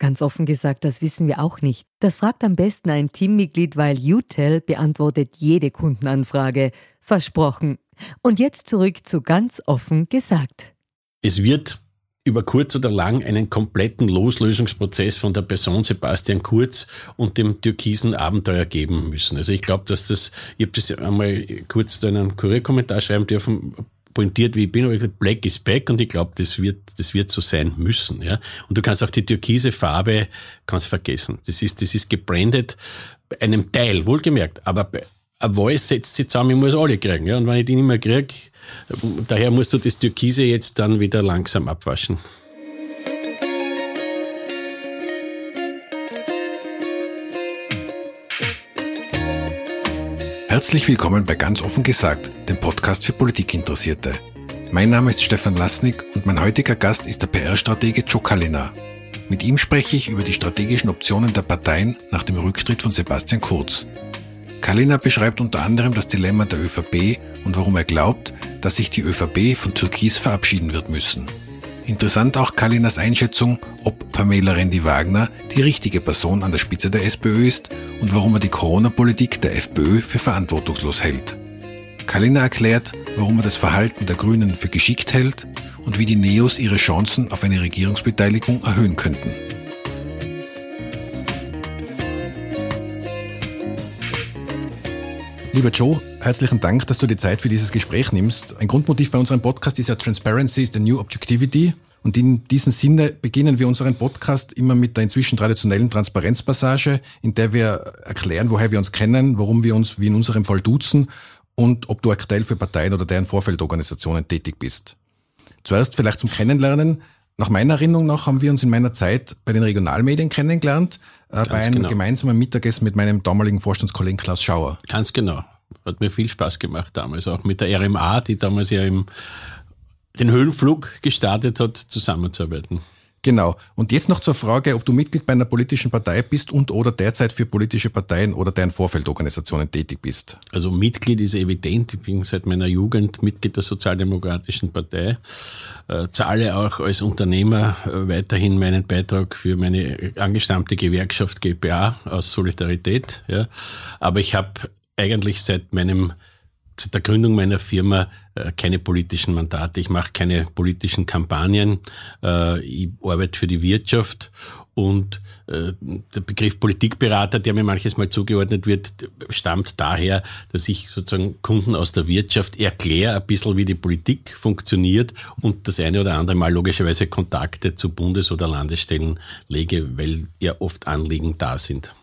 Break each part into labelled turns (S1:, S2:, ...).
S1: Ganz offen gesagt, das wissen wir auch nicht. Das fragt am besten ein Teammitglied, weil UTEL beantwortet jede Kundenanfrage. Versprochen. Und jetzt zurück zu ganz offen gesagt.
S2: Es wird über kurz oder lang einen kompletten Loslösungsprozess von der Person Sebastian Kurz und dem türkisen Abenteuer geben müssen. Also ich glaube, dass das, ich habe das einmal kurz in einem Kurierkommentar schreiben dürfen, pointiert, wie ich bin, aber ich gesagt, Black is back und ich glaube, das wird, das wird so sein müssen, ja. Und du kannst auch die türkise Farbe, kannst vergessen. Das ist, das ist gebrandet, einem Teil, wohlgemerkt, aber ein Voice setzt sich zusammen, ich muss alle kriegen, ja. Und wenn ich die nicht mehr kriege, daher musst du das Türkise jetzt dann wieder langsam abwaschen.
S3: Herzlich willkommen bei Ganz offen gesagt, dem Podcast für Politikinteressierte. Mein Name ist Stefan Lasnik und mein heutiger Gast ist der PR-Stratege Joe Kalina. Mit ihm spreche ich über die strategischen Optionen der Parteien nach dem Rücktritt von Sebastian Kurz. Kalina beschreibt unter anderem das Dilemma der ÖVP und warum er glaubt, dass sich die ÖVP von Türkis verabschieden wird müssen. Interessant auch Kalinas Einschätzung, ob Pamela Rendi-Wagner die richtige Person an der Spitze der SPÖ ist und warum er die Corona-Politik der FPÖ für verantwortungslos hält. Kalina erklärt, warum er das Verhalten der Grünen für geschickt hält und wie die Neos ihre Chancen auf eine Regierungsbeteiligung erhöhen könnten. Lieber Joe, herzlichen Dank, dass du die Zeit für dieses Gespräch nimmst. Ein Grundmotiv bei unserem Podcast ist ja Transparency is the New Objectivity. Und in diesem Sinne beginnen wir unseren Podcast immer mit der inzwischen traditionellen Transparenzpassage, in der wir erklären, woher wir uns kennen, warum wir uns wie in unserem Fall duzen und ob du aktuell für Parteien oder deren Vorfeldorganisationen tätig bist. Zuerst vielleicht zum Kennenlernen. Nach meiner Erinnerung nach haben wir uns in meiner Zeit bei den Regionalmedien kennengelernt, äh, bei einem genau. gemeinsamen Mittagessen mit meinem damaligen Vorstandskollegen Klaus Schauer.
S2: Ganz genau. Hat mir viel Spaß gemacht damals, auch mit der RMA, die damals ja im, den Höhenflug gestartet hat, zusammenzuarbeiten.
S3: Genau. Und jetzt noch zur Frage, ob du Mitglied bei einer politischen Partei bist und oder derzeit für politische Parteien oder deren Vorfeldorganisationen tätig bist.
S2: Also Mitglied ist evident. Ich bin seit meiner Jugend Mitglied der Sozialdemokratischen Partei. Äh, zahle auch als Unternehmer äh, weiterhin meinen Beitrag für meine angestammte Gewerkschaft GPA aus Solidarität. Ja. Aber ich habe eigentlich seit meinem seit der Gründung meiner Firma äh, keine politischen Mandate. Ich mache keine politischen Kampagnen. Äh, ich arbeite für die Wirtschaft und äh, der Begriff Politikberater, der mir manches Mal zugeordnet wird, stammt daher, dass ich sozusagen Kunden aus der Wirtschaft erkläre ein bisschen, wie die Politik funktioniert und das eine oder andere Mal logischerweise Kontakte zu Bundes- oder Landesstellen lege, weil ja oft Anliegen da sind.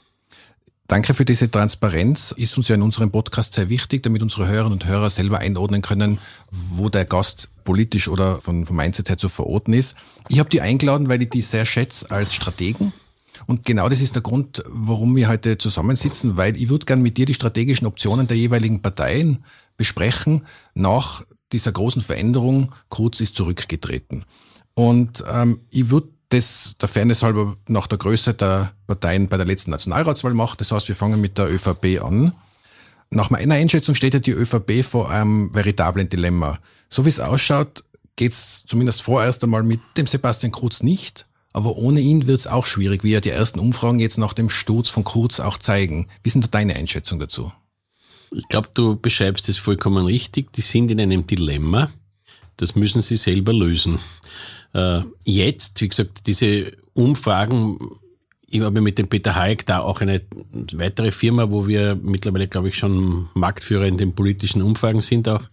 S3: Danke für diese Transparenz. Ist uns ja in unserem Podcast sehr wichtig, damit unsere Hörerinnen und Hörer selber einordnen können, wo der Gast politisch oder von, vom Mindset her zu verorten ist. Ich habe die eingeladen, weil ich die sehr schätze als Strategen. Und genau das ist der Grund, warum wir heute zusammensitzen, weil ich würde gern mit dir die strategischen Optionen der jeweiligen Parteien besprechen nach dieser großen Veränderung. Kurz ist zurückgetreten. Und ähm, ich würde das der Fairness halber nach der Größe der Parteien bei der letzten Nationalratswahl macht. Das heißt, wir fangen mit der ÖVP an. Nach meiner Einschätzung steht ja die ÖVP vor einem veritablen Dilemma. So wie es ausschaut, geht es zumindest vorerst einmal mit dem Sebastian Kurz nicht. Aber ohne ihn wird es auch schwierig, wie ja die ersten Umfragen jetzt nach dem Sturz von Kurz auch zeigen. Wie sind da deine Einschätzung dazu?
S2: Ich glaube, du beschreibst es vollkommen richtig. Die sind in einem Dilemma. Das müssen sie selber lösen. Äh, jetzt, wie gesagt, diese Umfragen, ich habe mit dem Peter Hayek da auch eine weitere Firma, wo wir mittlerweile, glaube ich, schon Marktführer in den politischen Umfragen sind auch.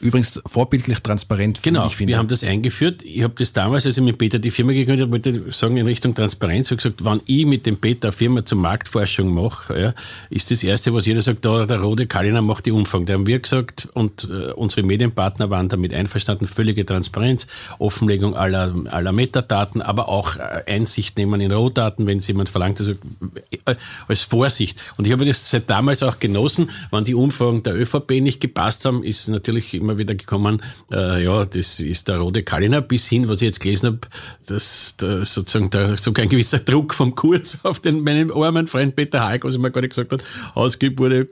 S3: Übrigens vorbildlich transparent.
S2: Genau,
S3: ich finde.
S2: wir haben das eingeführt. Ich habe das damals, als ich mit Peter die Firma gegründet habe, wollte ich sagen in Richtung Transparenz. Ich habe gesagt, wenn ich mit dem Peter eine Firma zur Marktforschung mache, ja, ist das Erste, was jeder sagt, da der Rode Kaliner macht die Umfang. Da haben wir gesagt und äh, unsere Medienpartner waren damit einverstanden, völlige Transparenz, Offenlegung aller, aller Metadaten, aber auch äh, Einsicht nehmen in Rohdaten, wenn es jemand verlangt, also äh, als Vorsicht. Und ich habe das seit damals auch genossen, wenn die Umfragen der ÖVP nicht gepasst haben, ist natürlich immer wieder gekommen, äh, ja, das ist der rote Kaliner, bis hin, was ich jetzt gelesen habe, dass da sozusagen da sogar ein gewisser Druck vom Kurz auf den meinen armen Freund Peter Haig, was er mir gerade gesagt hat, ausgeübt wurde,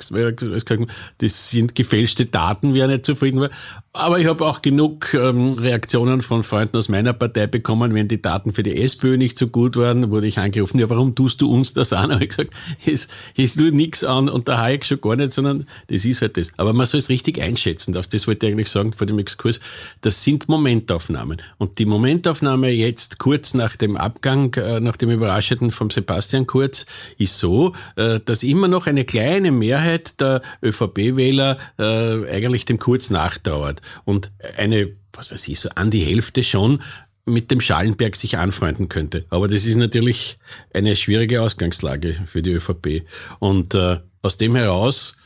S2: das sind gefälschte Daten, wie er nicht zufrieden war. Aber ich habe auch genug ähm, Reaktionen von Freunden aus meiner Partei bekommen, wenn die Daten für die SPÖ nicht so gut waren, wurde ich angerufen, ja, warum tust du uns das an? Habe ich gesagt, es, es tut nichts an und der Hayek schon gar nicht, sondern das ist halt das. Aber man soll es richtig einschätzen, das, das wollte ich eigentlich sagen vor dem Exkurs, das sind Momentaufnahmen. Und die Momentaufnahme jetzt kurz nach dem Abgang, äh, nach dem Überraschenden vom Sebastian Kurz, ist so, äh, dass immer noch eine kleine Mehrheit der ÖVP-Wähler äh, eigentlich dem Kurz nachtrauert und eine, was weiß ich, so an die Hälfte schon mit dem Schallenberg sich anfreunden könnte. Aber das ist natürlich eine schwierige Ausgangslage für die ÖVP. Und äh, aus dem heraus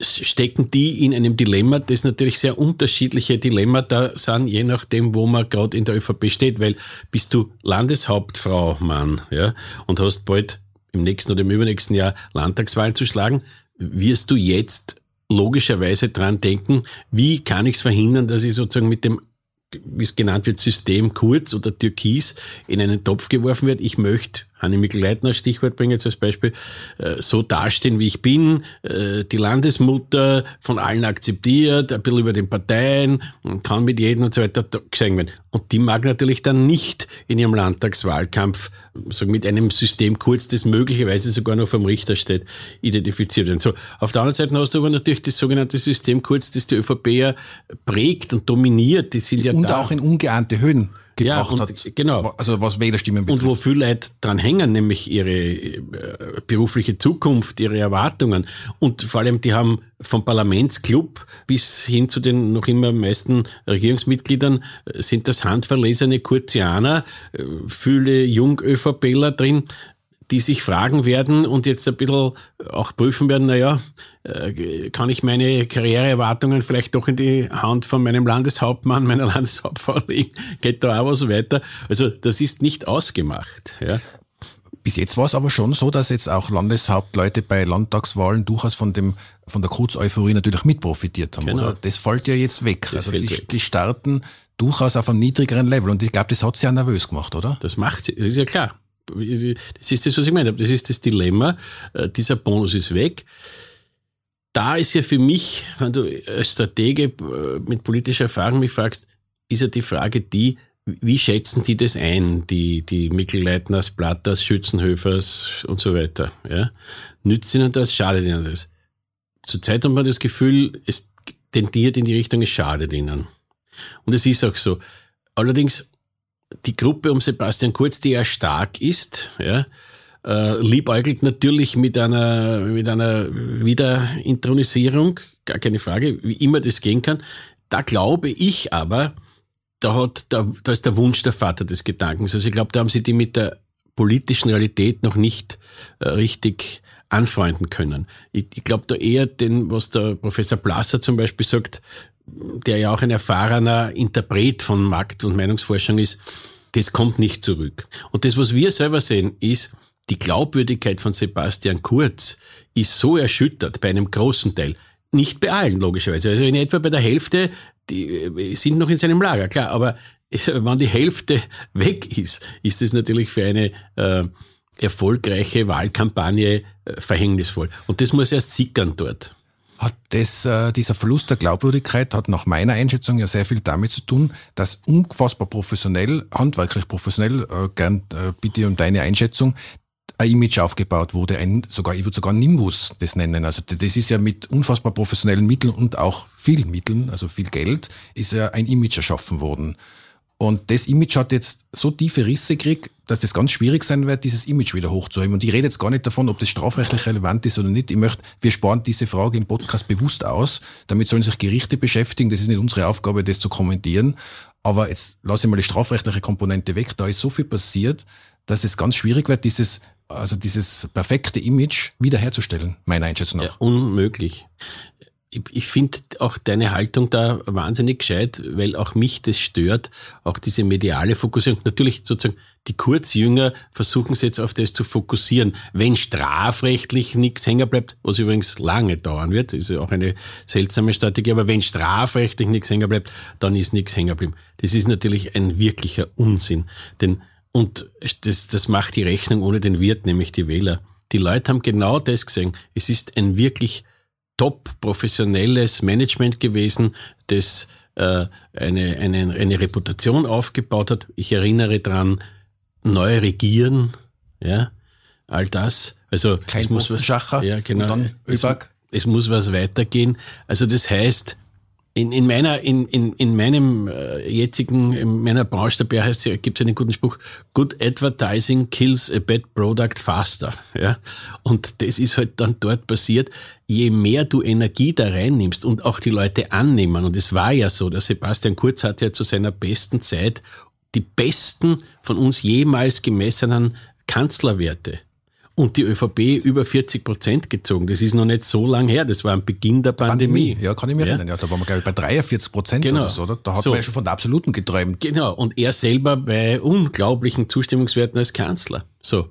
S2: stecken die in einem Dilemma, das natürlich sehr unterschiedliche Dilemmata sind, je nachdem, wo man gerade in der ÖVP steht, weil bist du Landeshauptfrau, Mann, ja, und hast bald im nächsten oder im übernächsten Jahr Landtagswahlen zu schlagen, wirst du jetzt logischerweise dran denken, wie kann ich es verhindern, dass ich sozusagen mit dem wie es genannt wird, System Kurz oder Türkis in einen Topf geworfen wird. Ich möchte Hanni Mikl-Leitner Stichwort bringe jetzt als Beispiel, äh, so dastehen, wie ich bin, äh, die Landesmutter von allen akzeptiert, ein bisschen über den Parteien, kann mit jedem und so weiter gesehen werden. Und die mag natürlich dann nicht in ihrem Landtagswahlkampf so mit einem System kurz, das möglicherweise sogar noch vom Richter steht, identifiziert werden. So, auf der anderen Seite hast du aber natürlich das sogenannte System kurz, das die ÖVP ja prägt und dominiert. Die sind ja
S3: und
S2: da.
S3: auch in ungeahnte Höhen gebracht ja, und,
S2: hat. Genau.
S3: Also was Wählerstimmen betrifft.
S2: Und wo viele Leute dran hängen, nämlich ihre äh, berufliche Zukunft, ihre Erwartungen. Und vor allem, die haben vom Parlamentsclub bis hin zu den noch immer meisten Regierungsmitgliedern äh, sind das handverlesene Kurzianer, äh, viele Jung-ÖVPler drin, die sich fragen werden und jetzt ein bisschen auch prüfen werden, naja, äh, kann ich meine Karriereerwartungen vielleicht doch in die Hand von meinem Landeshauptmann, meiner Landeshauptfrau legen? Geht da auch was weiter? Also das ist nicht ausgemacht. Ja.
S3: Bis jetzt war es aber schon so, dass jetzt auch Landeshauptleute bei Landtagswahlen durchaus von dem von der Kurzeuphorie natürlich mit profitiert haben, genau. oder? Das fällt ja jetzt weg. Das also die, weg. die starten durchaus auf einem niedrigeren Level und ich glaube, das hat sie ja nervös gemacht, oder?
S2: Das macht sie, das ist ja klar. Das ist das, was ich meine. Das ist das Dilemma. Äh, dieser Bonus ist weg. Da ist ja für mich, wenn du als Stratege äh, mit politischer Erfahrung mich fragst, ist ja die Frage die, wie schätzen die das ein, die, die Mikl-Leitners, Platters, Schützenhöfers und so weiter? Ja? Nützt ihnen das, schadet ihnen das? Zurzeit hat man das Gefühl, es tendiert in die Richtung, es schadet ihnen. Und es ist auch so. Allerdings, die Gruppe um Sebastian Kurz, die ja stark ist, ja, äh, liebäugelt natürlich mit einer, mit einer Wiederintronisierung, gar keine Frage, wie immer das gehen kann. Da glaube ich aber, da hat, da, da ist der Wunsch der Vater des Gedankens. Also ich glaube, da haben sie die mit der politischen Realität noch nicht äh, richtig anfreunden können. Ich, ich glaube da eher den, was der Professor Blasser zum Beispiel sagt, der ja auch ein erfahrener Interpret von Markt- und Meinungsforschung ist, das kommt nicht zurück. Und das, was wir selber sehen, ist, die Glaubwürdigkeit von Sebastian Kurz ist so erschüttert bei einem großen Teil. Nicht bei allen, logischerweise. Also in etwa bei der Hälfte, die äh, sind noch in seinem Lager, klar. Aber wenn die Hälfte weg ist, ist es natürlich für eine äh, erfolgreiche Wahlkampagne äh, verhängnisvoll. Und das muss erst sickern dort.
S3: Hat das, äh, dieser Verlust der Glaubwürdigkeit hat nach meiner Einschätzung ja sehr viel damit zu tun, dass unfassbar professionell, handwerklich professionell, äh, gern äh, bitte um deine Einschätzung, ein Image aufgebaut wurde, ein, sogar, ich würde sogar Nimbus das nennen. Also das ist ja mit unfassbar professionellen Mitteln und auch viel Mitteln, also viel Geld, ist ja ein Image erschaffen worden. Und das Image hat jetzt so tiefe Risse gekriegt, dass das ganz schwierig sein wird, dieses Image wieder hochzuheben. Und ich rede jetzt gar nicht davon, ob das strafrechtlich relevant ist oder nicht. Ich möchte, wir sparen diese Frage im Podcast bewusst aus. Damit sollen sich Gerichte beschäftigen. Das ist nicht unsere Aufgabe, das zu kommentieren. Aber jetzt lasse ich mal die strafrechtliche Komponente weg. Da ist so viel passiert, dass es ganz schwierig wird, dieses also dieses perfekte Image wiederherzustellen, meiner Einschätzung nach. Ja,
S2: unmöglich ich, finde auch deine Haltung da wahnsinnig gescheit, weil auch mich das stört, auch diese mediale Fokussierung. Natürlich sozusagen die Kurzjünger versuchen es jetzt auf das zu fokussieren. Wenn strafrechtlich nichts hängen bleibt, was übrigens lange dauern wird, ist ja auch eine seltsame Strategie, aber wenn strafrechtlich nichts hängen bleibt, dann ist nichts hängen geblieben. Das ist natürlich ein wirklicher Unsinn. Denn, und das, das macht die Rechnung ohne den Wirt, nämlich die Wähler. Die Leute haben genau das gesehen. Es ist ein wirklich top professionelles Management gewesen, das äh, eine, eine, eine Reputation aufgebaut hat. Ich erinnere dran, neu regieren, ja, all das. Also
S3: Kein es muss was,
S2: ja, genau, und dann es, es muss was weitergehen. Also das heißt, in, in meiner, in, in, in meinem äh, jetzigen, in meiner Branche dabei heißt ja, gibt es einen guten Spruch, good advertising kills a bad product faster. Ja? Und das ist halt dann dort passiert. Je mehr du Energie da reinnimmst und auch die Leute annehmen, und es war ja so, der Sebastian Kurz hatte ja zu seiner besten Zeit die besten von uns jemals gemessenen Kanzlerwerte und die ÖVP über 40 Prozent gezogen. Das ist noch nicht so lang her. Das war am Beginn der Pandemie.
S3: Pandemie. Ja, kann ich mir ja. erinnern. Ja, da waren wir, glaube ich, bei 43 Prozent genau. oder so. Oder? Da hat so. man ja schon von der Absoluten geträumt.
S2: Genau. Und er selber bei unglaublichen Zustimmungswerten als Kanzler. So.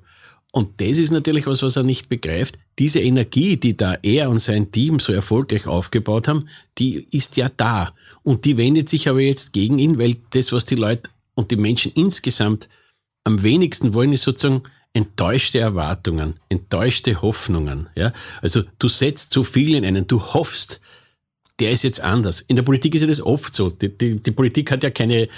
S2: Und das ist natürlich was, was er nicht begreift. Diese Energie, die da er und sein Team so erfolgreich aufgebaut haben, die ist ja da. Und die wendet sich aber jetzt gegen ihn, weil das, was die Leute und die Menschen insgesamt am wenigsten wollen, ist sozusagen enttäuschte Erwartungen, enttäuschte Hoffnungen. Ja? Also du setzt so viel in einen, du hoffst, der ist jetzt anders. In der Politik ist ja das oft so. Die, die, die Politik hat ja keine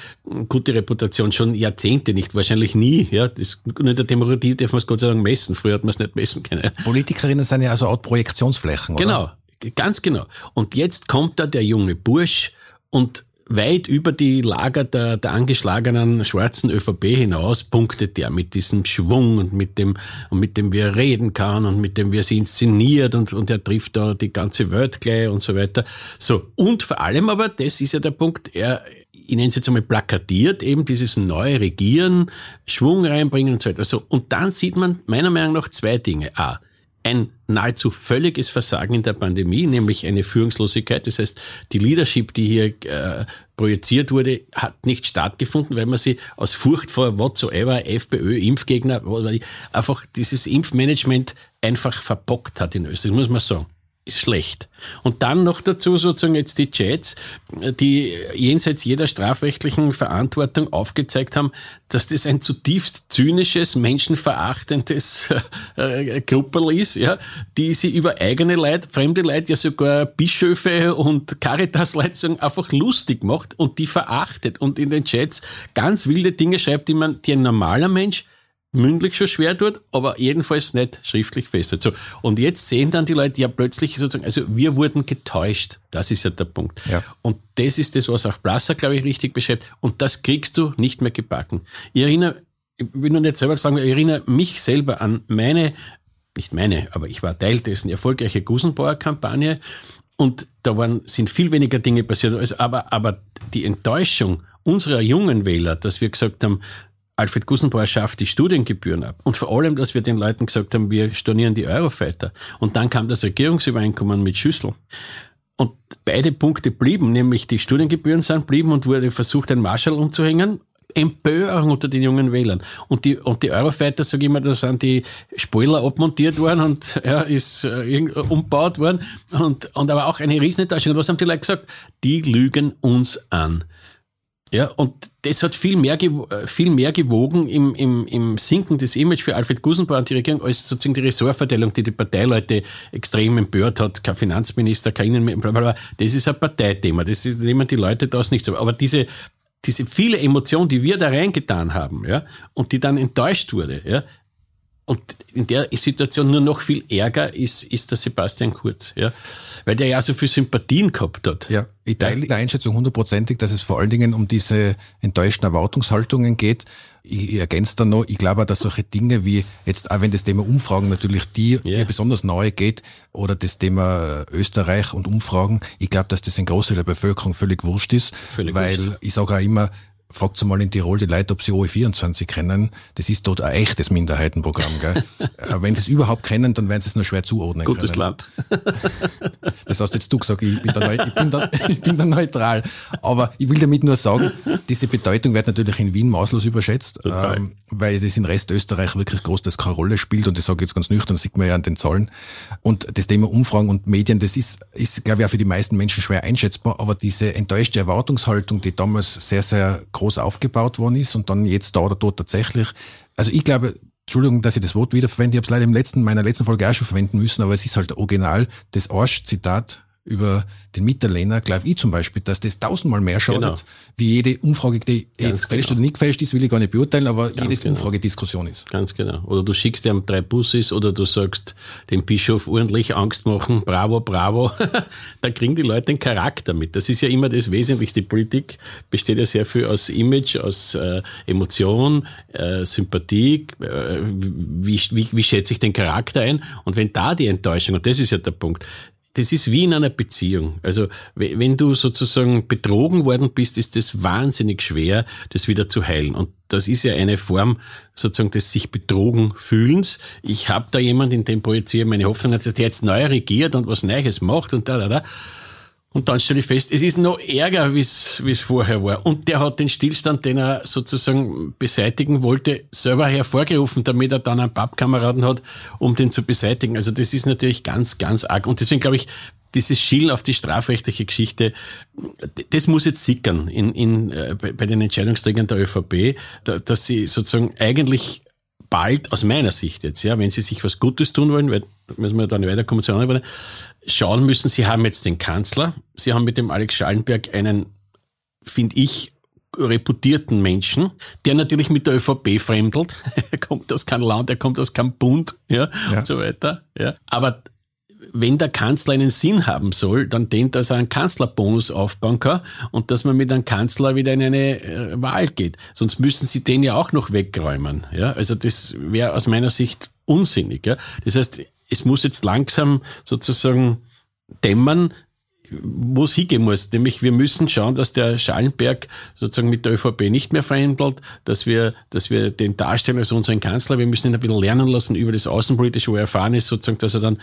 S2: gute Reputation, schon Jahrzehnte nicht, wahrscheinlich nie. Ja, das, in der Demokratie darf man es Gott sei Dank messen. Früher hat man es nicht messen können.
S3: Politikerinnen sind ja also auch Projektionsflächen,
S2: oder? Genau, ganz genau. Und jetzt kommt da der junge Bursch und weit über die Lager der, der angeschlagenen schwarzen ÖVP hinaus punktet er mit diesem Schwung und mit dem, und mit dem, wie er reden kann und mit dem, wie er sie inszeniert und, und er trifft da die ganze Welt gleich und so weiter. So. Und vor allem aber, das ist ja der Punkt, er, ich nenne es jetzt einmal plakatiert, eben dieses neue Regieren, Schwung reinbringen und so weiter. So. Und dann sieht man meiner Meinung nach zwei Dinge. A ein nahezu völliges Versagen in der Pandemie, nämlich eine Führungslosigkeit. Das heißt, die Leadership, die hier äh, projiziert wurde, hat nicht stattgefunden, weil man sie aus Furcht vor whatsoever, FPÖ, Impfgegner, einfach dieses Impfmanagement einfach verbockt hat in Österreich, muss man sagen ist schlecht. Und dann noch dazu sozusagen jetzt die Chats, die jenseits jeder strafrechtlichen Verantwortung aufgezeigt haben, dass das ein zutiefst zynisches, menschenverachtendes äh, Grupperl ist, ja, die sie über eigene Leid, fremde Leid, ja sogar Bischöfe und Caritas-Leitungen einfach lustig macht und die verachtet und in den Chats ganz wilde Dinge schreibt, die man, die ein normaler Mensch mündlich schon schwer tut, aber jedenfalls nicht schriftlich festhält. So. Und jetzt sehen dann die Leute ja plötzlich sozusagen, also wir wurden getäuscht. Das ist ja der Punkt. Ja. Und das ist das, was auch Blasser, glaube ich, richtig beschreibt. Und das kriegst du nicht mehr gebacken. Ich erinnere, ich will nur nicht selber sagen, ich erinnere mich selber an meine, nicht meine, aber ich war Teil dessen, erfolgreiche Gusenbauer-Kampagne. Und da waren, sind viel weniger Dinge passiert, also, aber, aber die Enttäuschung unserer jungen Wähler, dass wir gesagt haben, Alfred Gusenbauer schafft die Studiengebühren ab. Und vor allem, dass wir den Leuten gesagt haben, wir stornieren die Eurofighter. Und dann kam das Regierungsübereinkommen mit Schüssel. Und beide Punkte blieben, nämlich die Studiengebühren sind blieben und wurde versucht, ein Marschall umzuhängen. Empörung unter den jungen Wählern. Und die, und die Eurofighter, sage ich immer, da sind die Spoiler abmontiert worden und ja, ist äh, umgebaut worden. Und, und aber auch eine Riesenenttäuschung. Und was haben die Leute gesagt? Die lügen uns an. Ja, und das hat viel mehr, äh, viel mehr gewogen im, im, im Sinken des Image für Alfred Gusenbauer und die Regierung als sozusagen die Ressortverteilung, die die Parteileute extrem empört hat. Kein Finanzminister, kein Innenminister, bla. Das ist ein Parteithema. Das ist, nehmen die Leute das nicht so. Aber diese, diese viele Emotionen, die wir da reingetan haben, ja, und die dann enttäuscht wurde, ja, und in der Situation nur noch viel ärger ist, ist der Sebastian Kurz, ja. Weil der ja so viel Sympathien gehabt hat.
S3: Ja, ich teile die Einschätzung hundertprozentig, dass es vor allen Dingen um diese enttäuschten Erwartungshaltungen geht. Ich, ich ergänze dann noch, ich glaube auch, dass solche Dinge wie jetzt, auch wenn das Thema Umfragen natürlich die, yeah. die besonders nahe geht, oder das Thema Österreich und Umfragen, ich glaube, dass das ein Großteil der Bevölkerung völlig wurscht ist. Völlig weil wurscht. ich sage auch immer, Fragt mal in Tirol die Leute, ob sie OE24 kennen. Das ist dort ein echtes Minderheitenprogramm. Gell? Äh, wenn sie es überhaupt kennen, dann werden sie es nur schwer zuordnen
S2: Gutes
S3: können.
S2: Land.
S3: das hast jetzt du gesagt, ich bin, da, ich, bin da, ich bin da neutral. Aber ich will damit nur sagen, diese Bedeutung wird natürlich in Wien maßlos überschätzt, ähm, weil das in Rest Österreich wirklich groß das keine Rolle spielt. Und das sage ich jetzt ganz nüchtern, das sieht man ja an den Zahlen. Und das Thema Umfragen und Medien, das ist, ist glaube ich, auch für die meisten Menschen schwer einschätzbar. Aber diese enttäuschte Erwartungshaltung, die damals sehr, sehr groß aufgebaut worden ist und dann jetzt da oder dort tatsächlich. Also ich glaube, Entschuldigung, dass ich das Wort wiederverwende, ich habe es leider im letzten, meiner letzten Folge auch schon verwenden müssen, aber es ist halt original das Arsch-Zitat über den Mitterlehner, glaube ich zum Beispiel, dass das tausendmal mehr schadet, genau. wie jede Umfrage, die Ganz jetzt gefälscht genau. oder nicht gefälscht ist, will ich gar nicht beurteilen, aber Ganz jedes genau. Umfragediskussion ist.
S2: Ganz genau. Oder du schickst ihm drei Busses oder du sagst dem Bischof ordentlich Angst machen, bravo, bravo. da kriegen die Leute den Charakter mit. Das ist ja immer das Wesentlichste. Politik besteht ja sehr viel aus Image, aus äh, Emotion, äh, Sympathie, äh, wie, wie, wie schätze ich den Charakter ein? Und wenn da die Enttäuschung, und das ist ja der Punkt, das ist wie in einer Beziehung. Also wenn du sozusagen betrogen worden bist, ist es wahnsinnig schwer, das wieder zu heilen. Und das ist ja eine Form sozusagen des sich betrogen fühlens. Ich habe da jemand, in dem projiziere meine Hoffnung, dass der jetzt neu regiert und was Neues macht und da, da, da. Und dann stelle ich fest, es ist noch ärger, wie es vorher war. Und der hat den Stillstand, den er sozusagen beseitigen wollte, selber hervorgerufen, damit er dann einen Pappkameraden hat, um den zu beseitigen. Also das ist natürlich ganz, ganz arg. Und deswegen glaube ich, dieses Schielen auf die strafrechtliche Geschichte, das muss jetzt sickern in, in, äh, bei den Entscheidungsträgern der ÖVP, da, dass sie sozusagen eigentlich bald, aus meiner Sicht jetzt, ja, wenn sie sich was Gutes tun wollen, weil müssen wir dann weiterkommen zu anderen, schauen müssen, sie haben jetzt den Kanzler, sie haben mit dem Alex Schallenberg einen, finde ich, reputierten Menschen, der natürlich mit der ÖVP fremdelt. er kommt aus keinem Land, er kommt aus keinem Bund, ja, ja. und so weiter, ja. Aber wenn der Kanzler einen Sinn haben soll, dann den, dass er einen Kanzlerbonus aufbauen kann und dass man mit einem Kanzler wieder in eine äh, Wahl geht. Sonst müssen sie den ja auch noch wegräumen. Ja? Also das wäre aus meiner Sicht unsinnig. Ja? Das heißt, es muss jetzt langsam sozusagen dämmern, wo es hingehen muss. Nämlich wir müssen schauen, dass der Schallenberg sozusagen mit der ÖVP nicht mehr verhandelt, dass wir, dass wir den darstellen als unseren Kanzler. Wir müssen ihn ein bisschen lernen lassen über das Außenpolitische, wo er erfahren ist, sozusagen, dass er dann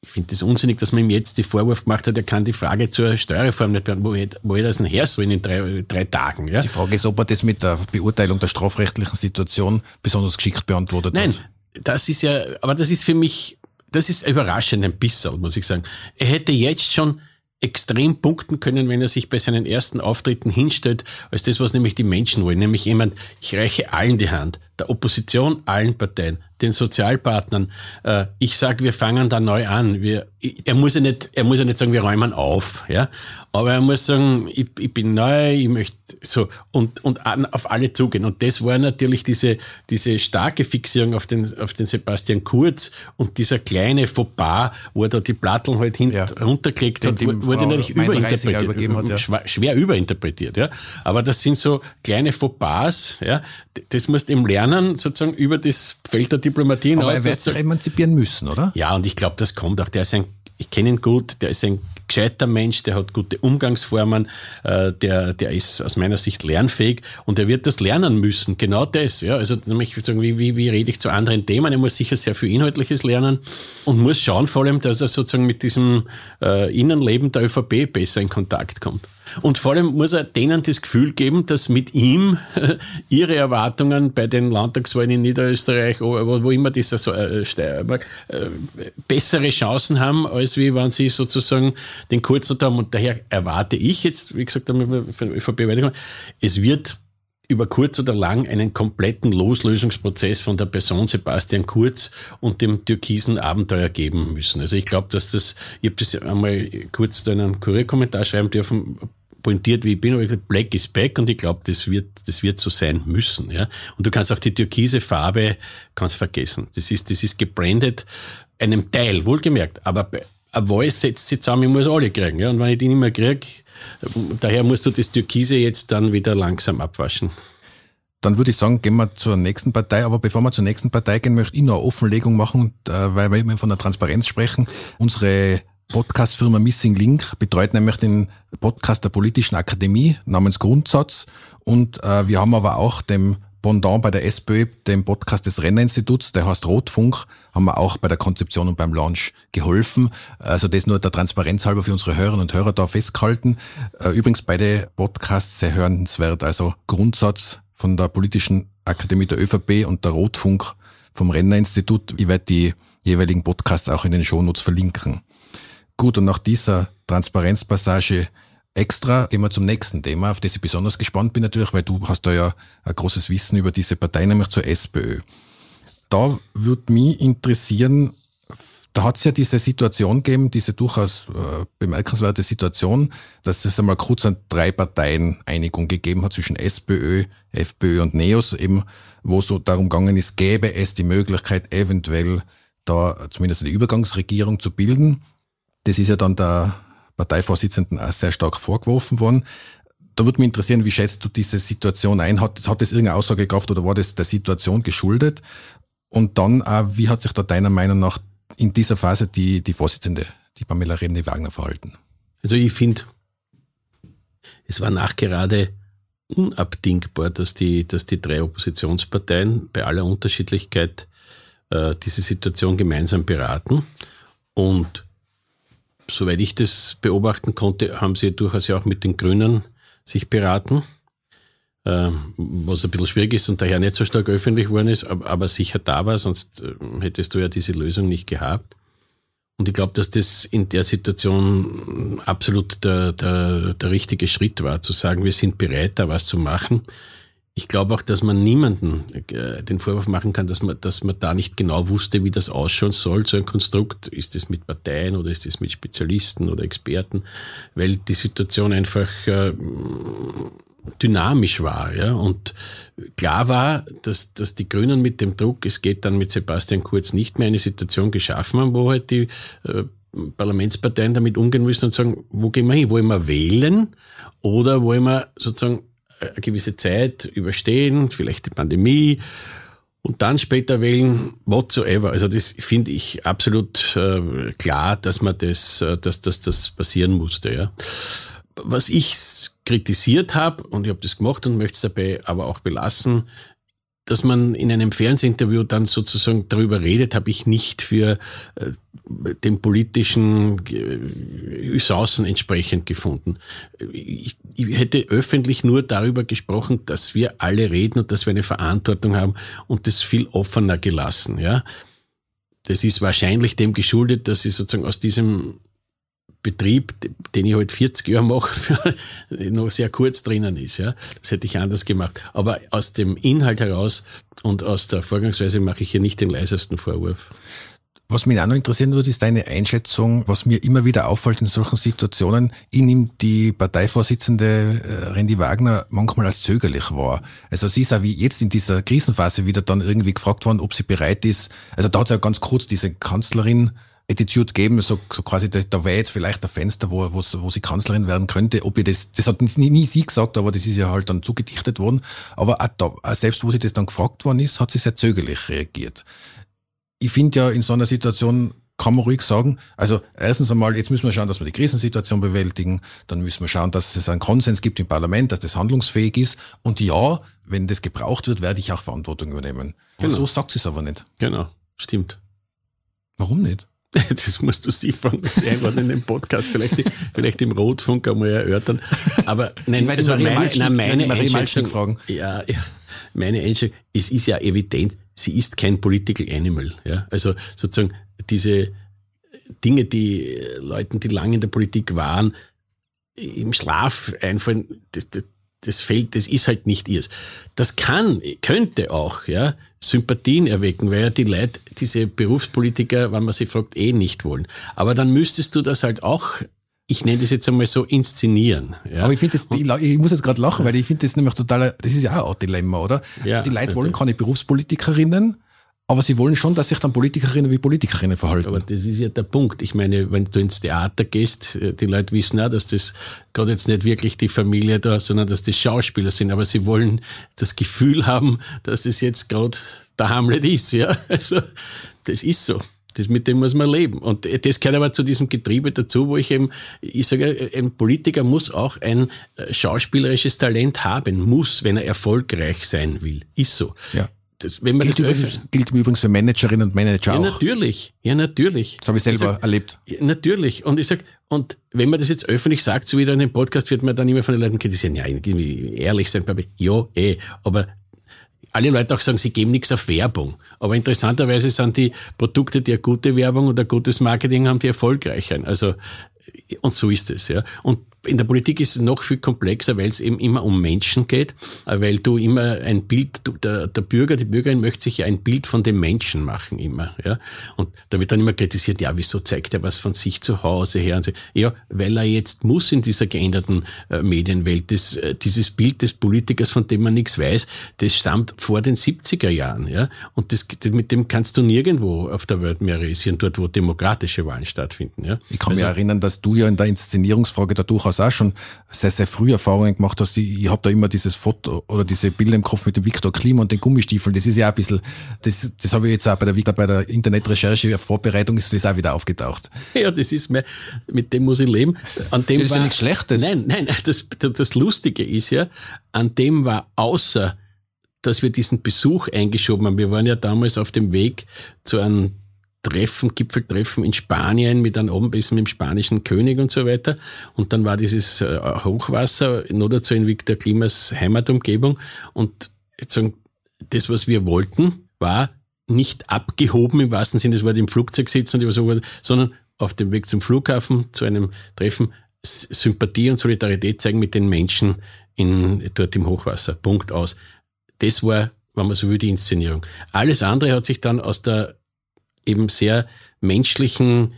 S2: ich finde das unsinnig, dass man ihm jetzt die Vorwurf gemacht hat, er kann die Frage zur Steuerreform nicht beantworten. Wo hätte das denn her sollen in drei, drei Tagen? Ja?
S3: Die Frage ist, ob er das mit der Beurteilung der strafrechtlichen Situation besonders geschickt beantwortet
S2: Nein,
S3: hat.
S2: Nein, das ist ja, aber das ist für mich, das ist überraschend ein bisschen, muss ich sagen. Er hätte jetzt schon extrem punkten können, wenn er sich bei seinen ersten Auftritten hinstellt, als das, was nämlich die Menschen wollen. Nämlich jemand, ich reiche allen die Hand, der Opposition, allen Parteien, den Sozialpartnern. Äh, ich sage, wir fangen da neu an. Wir, er muss ja nicht, er muss ja nicht sagen, wir räumen auf, ja. Aber er muss sagen, ich, ich bin neu, ich möchte so und und an, auf alle zugehen. Und das war natürlich diese diese starke Fixierung auf den auf den Sebastian Kurz und dieser kleine Fauxpas, wo er da die Platteln halt hinten ja. runtergelegt hat, wurde natürlich überinterpretiert, hat, ja. schwer, schwer überinterpretiert, ja. Aber das sind so kleine Fauxpas, ja. Das musst du eben lernen, sozusagen über das Feld der Diplomatie
S3: hinaus. Aber er wird sich emanzipieren müssen, oder?
S2: Ja, und ich glaube, das kommt auch. Der ist ein, ich kenne ihn gut, der ist ein gescheiter Mensch, der hat gute Umgangsformen, äh, der, der ist aus meiner Sicht lernfähig und er wird das lernen müssen. Genau das, ja. Also, nämlich sagen, wie, wie, wie rede ich zu anderen Themen? Er muss sicher sehr viel Inhaltliches lernen und muss schauen vor allem, dass er sozusagen mit diesem äh, Innenleben der ÖVP besser in Kontakt kommt. Und vor allem muss er denen das Gefühl geben, dass mit ihm ihre Erwartungen bei den Landtagswahlen in Niederösterreich, wo, wo immer dieser so, äh, Steiermark, äh, bessere Chancen haben, als wie wenn sie sozusagen den kurzen haben. Und daher erwarte ich jetzt, wie gesagt, von ÖVP es wird über kurz oder lang einen kompletten Loslösungsprozess von der Person Sebastian Kurz und dem türkisen Abenteuer geben müssen. Also ich glaube, dass das, ich habe das einmal kurz in einen Kurierkommentar schreiben dürfen, pointiert wie ich bin, aber ich gesagt, Black is back und ich glaube, das wird, das wird so sein müssen, ja. Und du kannst auch die türkise Farbe, kannst vergessen. Das ist, das ist gebrandet, einem Teil, wohlgemerkt, aber ein Voice setzt sich zusammen, ich muss alle kriegen, ja. Und wenn ich die nicht mehr kriege, daher musst du das Türkise jetzt dann wieder langsam abwaschen.
S3: Dann würde ich sagen, gehen wir zur nächsten Partei. Aber bevor wir zur nächsten Partei gehen, möchte ich noch eine Offenlegung machen, weil wir immer von der Transparenz sprechen. Unsere Podcast-Firma Missing Link betreut nämlich den Podcast der Politischen Akademie namens Grundsatz. Und äh, wir haben aber auch dem Pendant bei der SPÖ, dem Podcast des Rennerinstituts, der heißt Rotfunk, haben wir auch bei der Konzeption und beim Launch geholfen. Also das nur der Transparenz halber für unsere Hörerinnen und Hörer da festgehalten. Äh, übrigens beide Podcasts sehr hörenswert. Also Grundsatz von der Politischen Akademie der ÖVP und der Rotfunk vom Rennerinstitut. Ich werde die jeweiligen Podcasts auch in den Shownotes verlinken. Gut, und nach dieser Transparenzpassage extra gehen wir zum nächsten Thema, auf das ich besonders gespannt bin natürlich, weil du hast da ja ein großes Wissen über diese Partei, nämlich zur SPÖ. Da würde mich interessieren, da hat es ja diese Situation gegeben, diese durchaus äh, bemerkenswerte Situation, dass es einmal kurz an drei Parteien Einigung gegeben hat zwischen SPÖ, FPÖ und NEOS, eben, wo so darum gegangen ist, gäbe es die Möglichkeit, eventuell da zumindest eine Übergangsregierung zu bilden. Das ist ja dann der Parteivorsitzenden auch sehr stark vorgeworfen worden. Da würde mich interessieren, wie schätzt du diese Situation ein? Hat, hat das irgendeine Aussagekraft oder war das der Situation geschuldet? Und dann auch, wie hat sich da deiner Meinung nach in dieser Phase die, die Vorsitzende, die Pamela René-Wagner, verhalten?
S2: Also ich finde, es war nachgerade unabdingbar, dass die, dass die drei Oppositionsparteien bei aller Unterschiedlichkeit äh, diese Situation gemeinsam beraten. Und soweit ich das beobachten konnte, haben sie durchaus ja auch mit den Grünen sich beraten, äh, was ein bisschen schwierig ist und daher nicht so stark öffentlich geworden ist, aber, sicher da war, sonst äh, hättest du ja diese Lösung nicht gehabt. Und ich glaube, dass das in der Situation absolut der, der, der richtige Schritt war, zu sagen, wir sind bereit, da was zu machen. Ich glaube auch, dass man niemanden äh, den Vorwurf machen kann, dass man, dass man da nicht genau wusste, wie das ausschauen soll, so ein Konstrukt. Ist das mit Parteien oder ist das mit Spezialisten oder Experten? Weil die Situation einfach äh, dynamisch war, ja. Und klar war, dass, dass die Grünen mit dem Druck, es geht dann mit Sebastian Kurz nicht mehr eine Situation geschaffen haben, wo halt die äh, Parlamentsparteien damit umgehen müssen und sagen, wo gehen wir hin? Wollen wir wählen oder wollen wir sozusagen eine gewisse Zeit überstehen, vielleicht die Pandemie und dann später wählen, whatsoever. Also das finde ich absolut äh, klar, dass man das, äh, dass, dass das passieren musste. Ja was ich kritisiert habe, und ich habe das gemacht und möchte es dabei aber auch belassen, dass man in einem Fernsehinterview dann sozusagen darüber redet, habe ich nicht für äh, den politischen Usancen entsprechend gefunden. Ich, ich hätte öffentlich nur darüber gesprochen, dass wir alle reden und dass wir eine Verantwortung haben und das viel offener gelassen. Ja, das ist wahrscheinlich dem geschuldet, dass ich sozusagen aus diesem Betrieb, den ich halt 40 Jahre mache, noch sehr kurz drinnen ist. Ja, Das hätte ich anders gemacht. Aber aus dem Inhalt heraus und aus der Vorgangsweise mache ich hier nicht den leisesten Vorwurf.
S3: Was mich auch noch interessieren würde, ist deine Einschätzung, was mir immer wieder auffällt in solchen Situationen. Ich nehme die Parteivorsitzende äh, Randy Wagner manchmal als zögerlich wahr. Also sie ist auch wie jetzt in dieser Krisenphase wieder dann irgendwie gefragt worden, ob sie bereit ist. Also da hat es ja ganz kurz diese Kanzlerin Attitude geben, so, so quasi, da, da wäre jetzt vielleicht ein Fenster, wo, wo, wo sie Kanzlerin werden könnte. Ob ich das, das hat nie, nie sie gesagt, aber das ist ja halt dann zugedichtet worden. Aber auch da, selbst wo sie das dann gefragt worden ist, hat sie sehr zögerlich reagiert. Ich finde ja, in so einer Situation kann man ruhig sagen, also erstens einmal, jetzt müssen wir schauen, dass wir die Krisensituation bewältigen, dann müssen wir schauen, dass es einen Konsens gibt im Parlament, dass das handlungsfähig ist. Und ja, wenn das gebraucht wird, werde ich auch Verantwortung übernehmen. Genau. so sagt sie es aber nicht.
S2: Genau, stimmt.
S3: Warum nicht?
S2: Das musst du sie fragen, das irgendwann in dem Podcast, vielleicht, vielleicht im Rotfunk einmal erörtern. Aber nein,
S3: also meine, nein, meine Einschätzung, fragen.
S2: Ja, ja, meine Einschätzung, es ist ja evident, sie ist kein Political Animal. Ja? Also sozusagen diese Dinge, die Leuten, die lange in der Politik waren, im Schlaf einfallen, das, das, das fällt, das ist halt nicht ihrs. Das kann, könnte auch, ja, Sympathien erwecken, weil ja die Leute, diese Berufspolitiker, wenn man sie fragt, eh nicht wollen. Aber dann müsstest du das halt auch ich nenne das jetzt einmal so inszenieren.
S3: Ja. Aber ich finde das, ich muss jetzt gerade lachen, weil ich finde das nämlich total, das ist ja auch ein Dilemma, oder? Ja, die Leute wollen keine Berufspolitikerinnen, aber sie wollen schon, dass sich dann Politikerinnen wie Politikerinnen verhalten.
S2: Aber das ist ja der Punkt. Ich meine, wenn du ins Theater gehst, äh, die Leute wissen auch, dass das gerade jetzt nicht wirklich die Familie da, sondern dass das Schauspieler sind. Aber sie wollen das Gefühl haben, dass das jetzt gerade der Hamlet ist. Ja, also das ist so. Das, mit dem muss man leben. Und das gehört aber zu diesem Getriebe dazu, wo ich eben, ich sage, ein Politiker muss auch ein äh, schauspielerisches Talent haben, muss, wenn er erfolgreich sein will. Ist so.
S3: Ja. Das, wenn man gilt, das übrigens, gilt übrigens für Managerinnen und Manager
S2: ja,
S3: auch.
S2: Ja, natürlich. Ja, natürlich.
S3: Das habe ich selber
S2: ich sag,
S3: erlebt.
S2: Ja, natürlich. Und ich sag, und wenn man das jetzt öffentlich sagt, so wieder in einem Podcast, wird man dann immer von den Leuten kritisieren, ja, ehrlich sein, glaube ich, ja, eh. Aber alle Leute auch sagen, sie geben nichts auf Werbung. Aber interessanterweise sind die Produkte, die eine gute Werbung oder gutes Marketing haben, die erfolgreicher. Also, und so ist es, ja. Und in der Politik ist es noch viel komplexer, weil es eben immer um Menschen geht, weil du immer ein Bild, du, der, der Bürger, die Bürgerin möchte sich ja ein Bild von dem Menschen machen immer, ja. Und da wird dann immer kritisiert, ja, wieso zeigt er was von sich zu Hause her? Und so. Ja, weil er jetzt muss in dieser geänderten äh, Medienwelt. Das, äh, dieses Bild des Politikers, von dem man nichts weiß, das stammt vor den 70er Jahren, ja. Und das, mit dem kannst du nirgendwo auf der Welt mehr realisieren, dort, wo demokratische Wahlen stattfinden, ja.
S3: Ich kann also, mich erinnern, dass du ja in der Inszenierungsfrage da durchaus durchaus auch schon sehr, sehr früh Erfahrungen gemacht hast. Ich, ich habe da immer dieses Foto oder diese Bilder im Kopf mit dem Viktor Klima und den Gummistiefeln. Das ist ja ein bisschen, das, das habe ich jetzt auch bei der, bei der Internetrecherche, Vorbereitung ist das auch wieder aufgetaucht.
S2: Ja, das ist mir, mit dem muss ich leben. An dem
S3: das ist
S2: ja
S3: nichts Schlechtes.
S2: Nein, nein, das, das Lustige ist ja, an dem war außer, dass wir diesen Besuch eingeschoben haben. Wir waren ja damals auf dem Weg zu einem Treffen, Gipfeltreffen in Spanien mit einem Abendessen mit dem spanischen König und so weiter. Und dann war dieses äh, Hochwasser, nur dazu in Victor Klimas Heimatumgebung. Und sagen, das, was wir wollten, war nicht abgehoben im wahrsten Sinne des Wortes im Flugzeug sitzen und so, sondern auf dem Weg zum Flughafen zu einem Treffen Sympathie und Solidarität zeigen mit den Menschen in, dort im Hochwasser. Punkt aus. Das war, wenn man so will, die Inszenierung. Alles andere hat sich dann aus der eben sehr menschlichen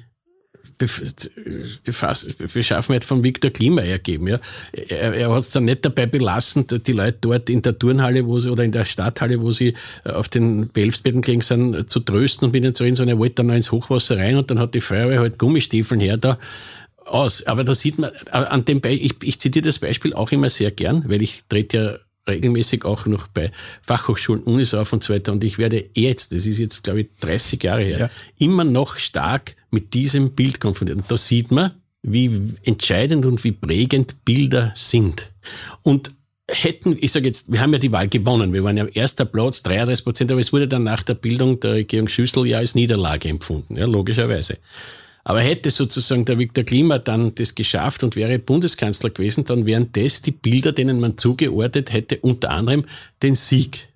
S2: Beschaffenheit von Viktor Klima ergeben. Ja. Er, er hat es dann nicht dabei belassen, die Leute dort in der Turnhalle wo sie, oder in der Stadthalle, wo sie auf den Behelfsbetten gelegen sind, zu trösten und mit ihnen zu reden, sondern er wollte dann noch ins Hochwasser rein und dann hat die Feuerwehr halt Gummistiefeln her da aus. Aber da sieht man, an dem Be ich, ich zitiere das Beispiel auch immer sehr gern, weil ich trete ja regelmäßig auch noch bei Fachhochschulen, Unis auf und so weiter. Und ich werde jetzt, das ist jetzt, glaube ich, 30 Jahre her, ja. immer noch stark mit diesem Bild konfrontiert. Und da sieht man, wie entscheidend und wie prägend Bilder sind. Und hätten, ich sage jetzt, wir haben ja die Wahl gewonnen, wir waren ja erster Platz, 33 Prozent, aber es wurde dann nach der Bildung der Regierung Schüssel ja als Niederlage empfunden, ja, logischerweise. Aber hätte sozusagen der Viktor Klima dann das geschafft und wäre Bundeskanzler gewesen, dann wären das die Bilder, denen man zugeordnet hätte, unter anderem den Sieg.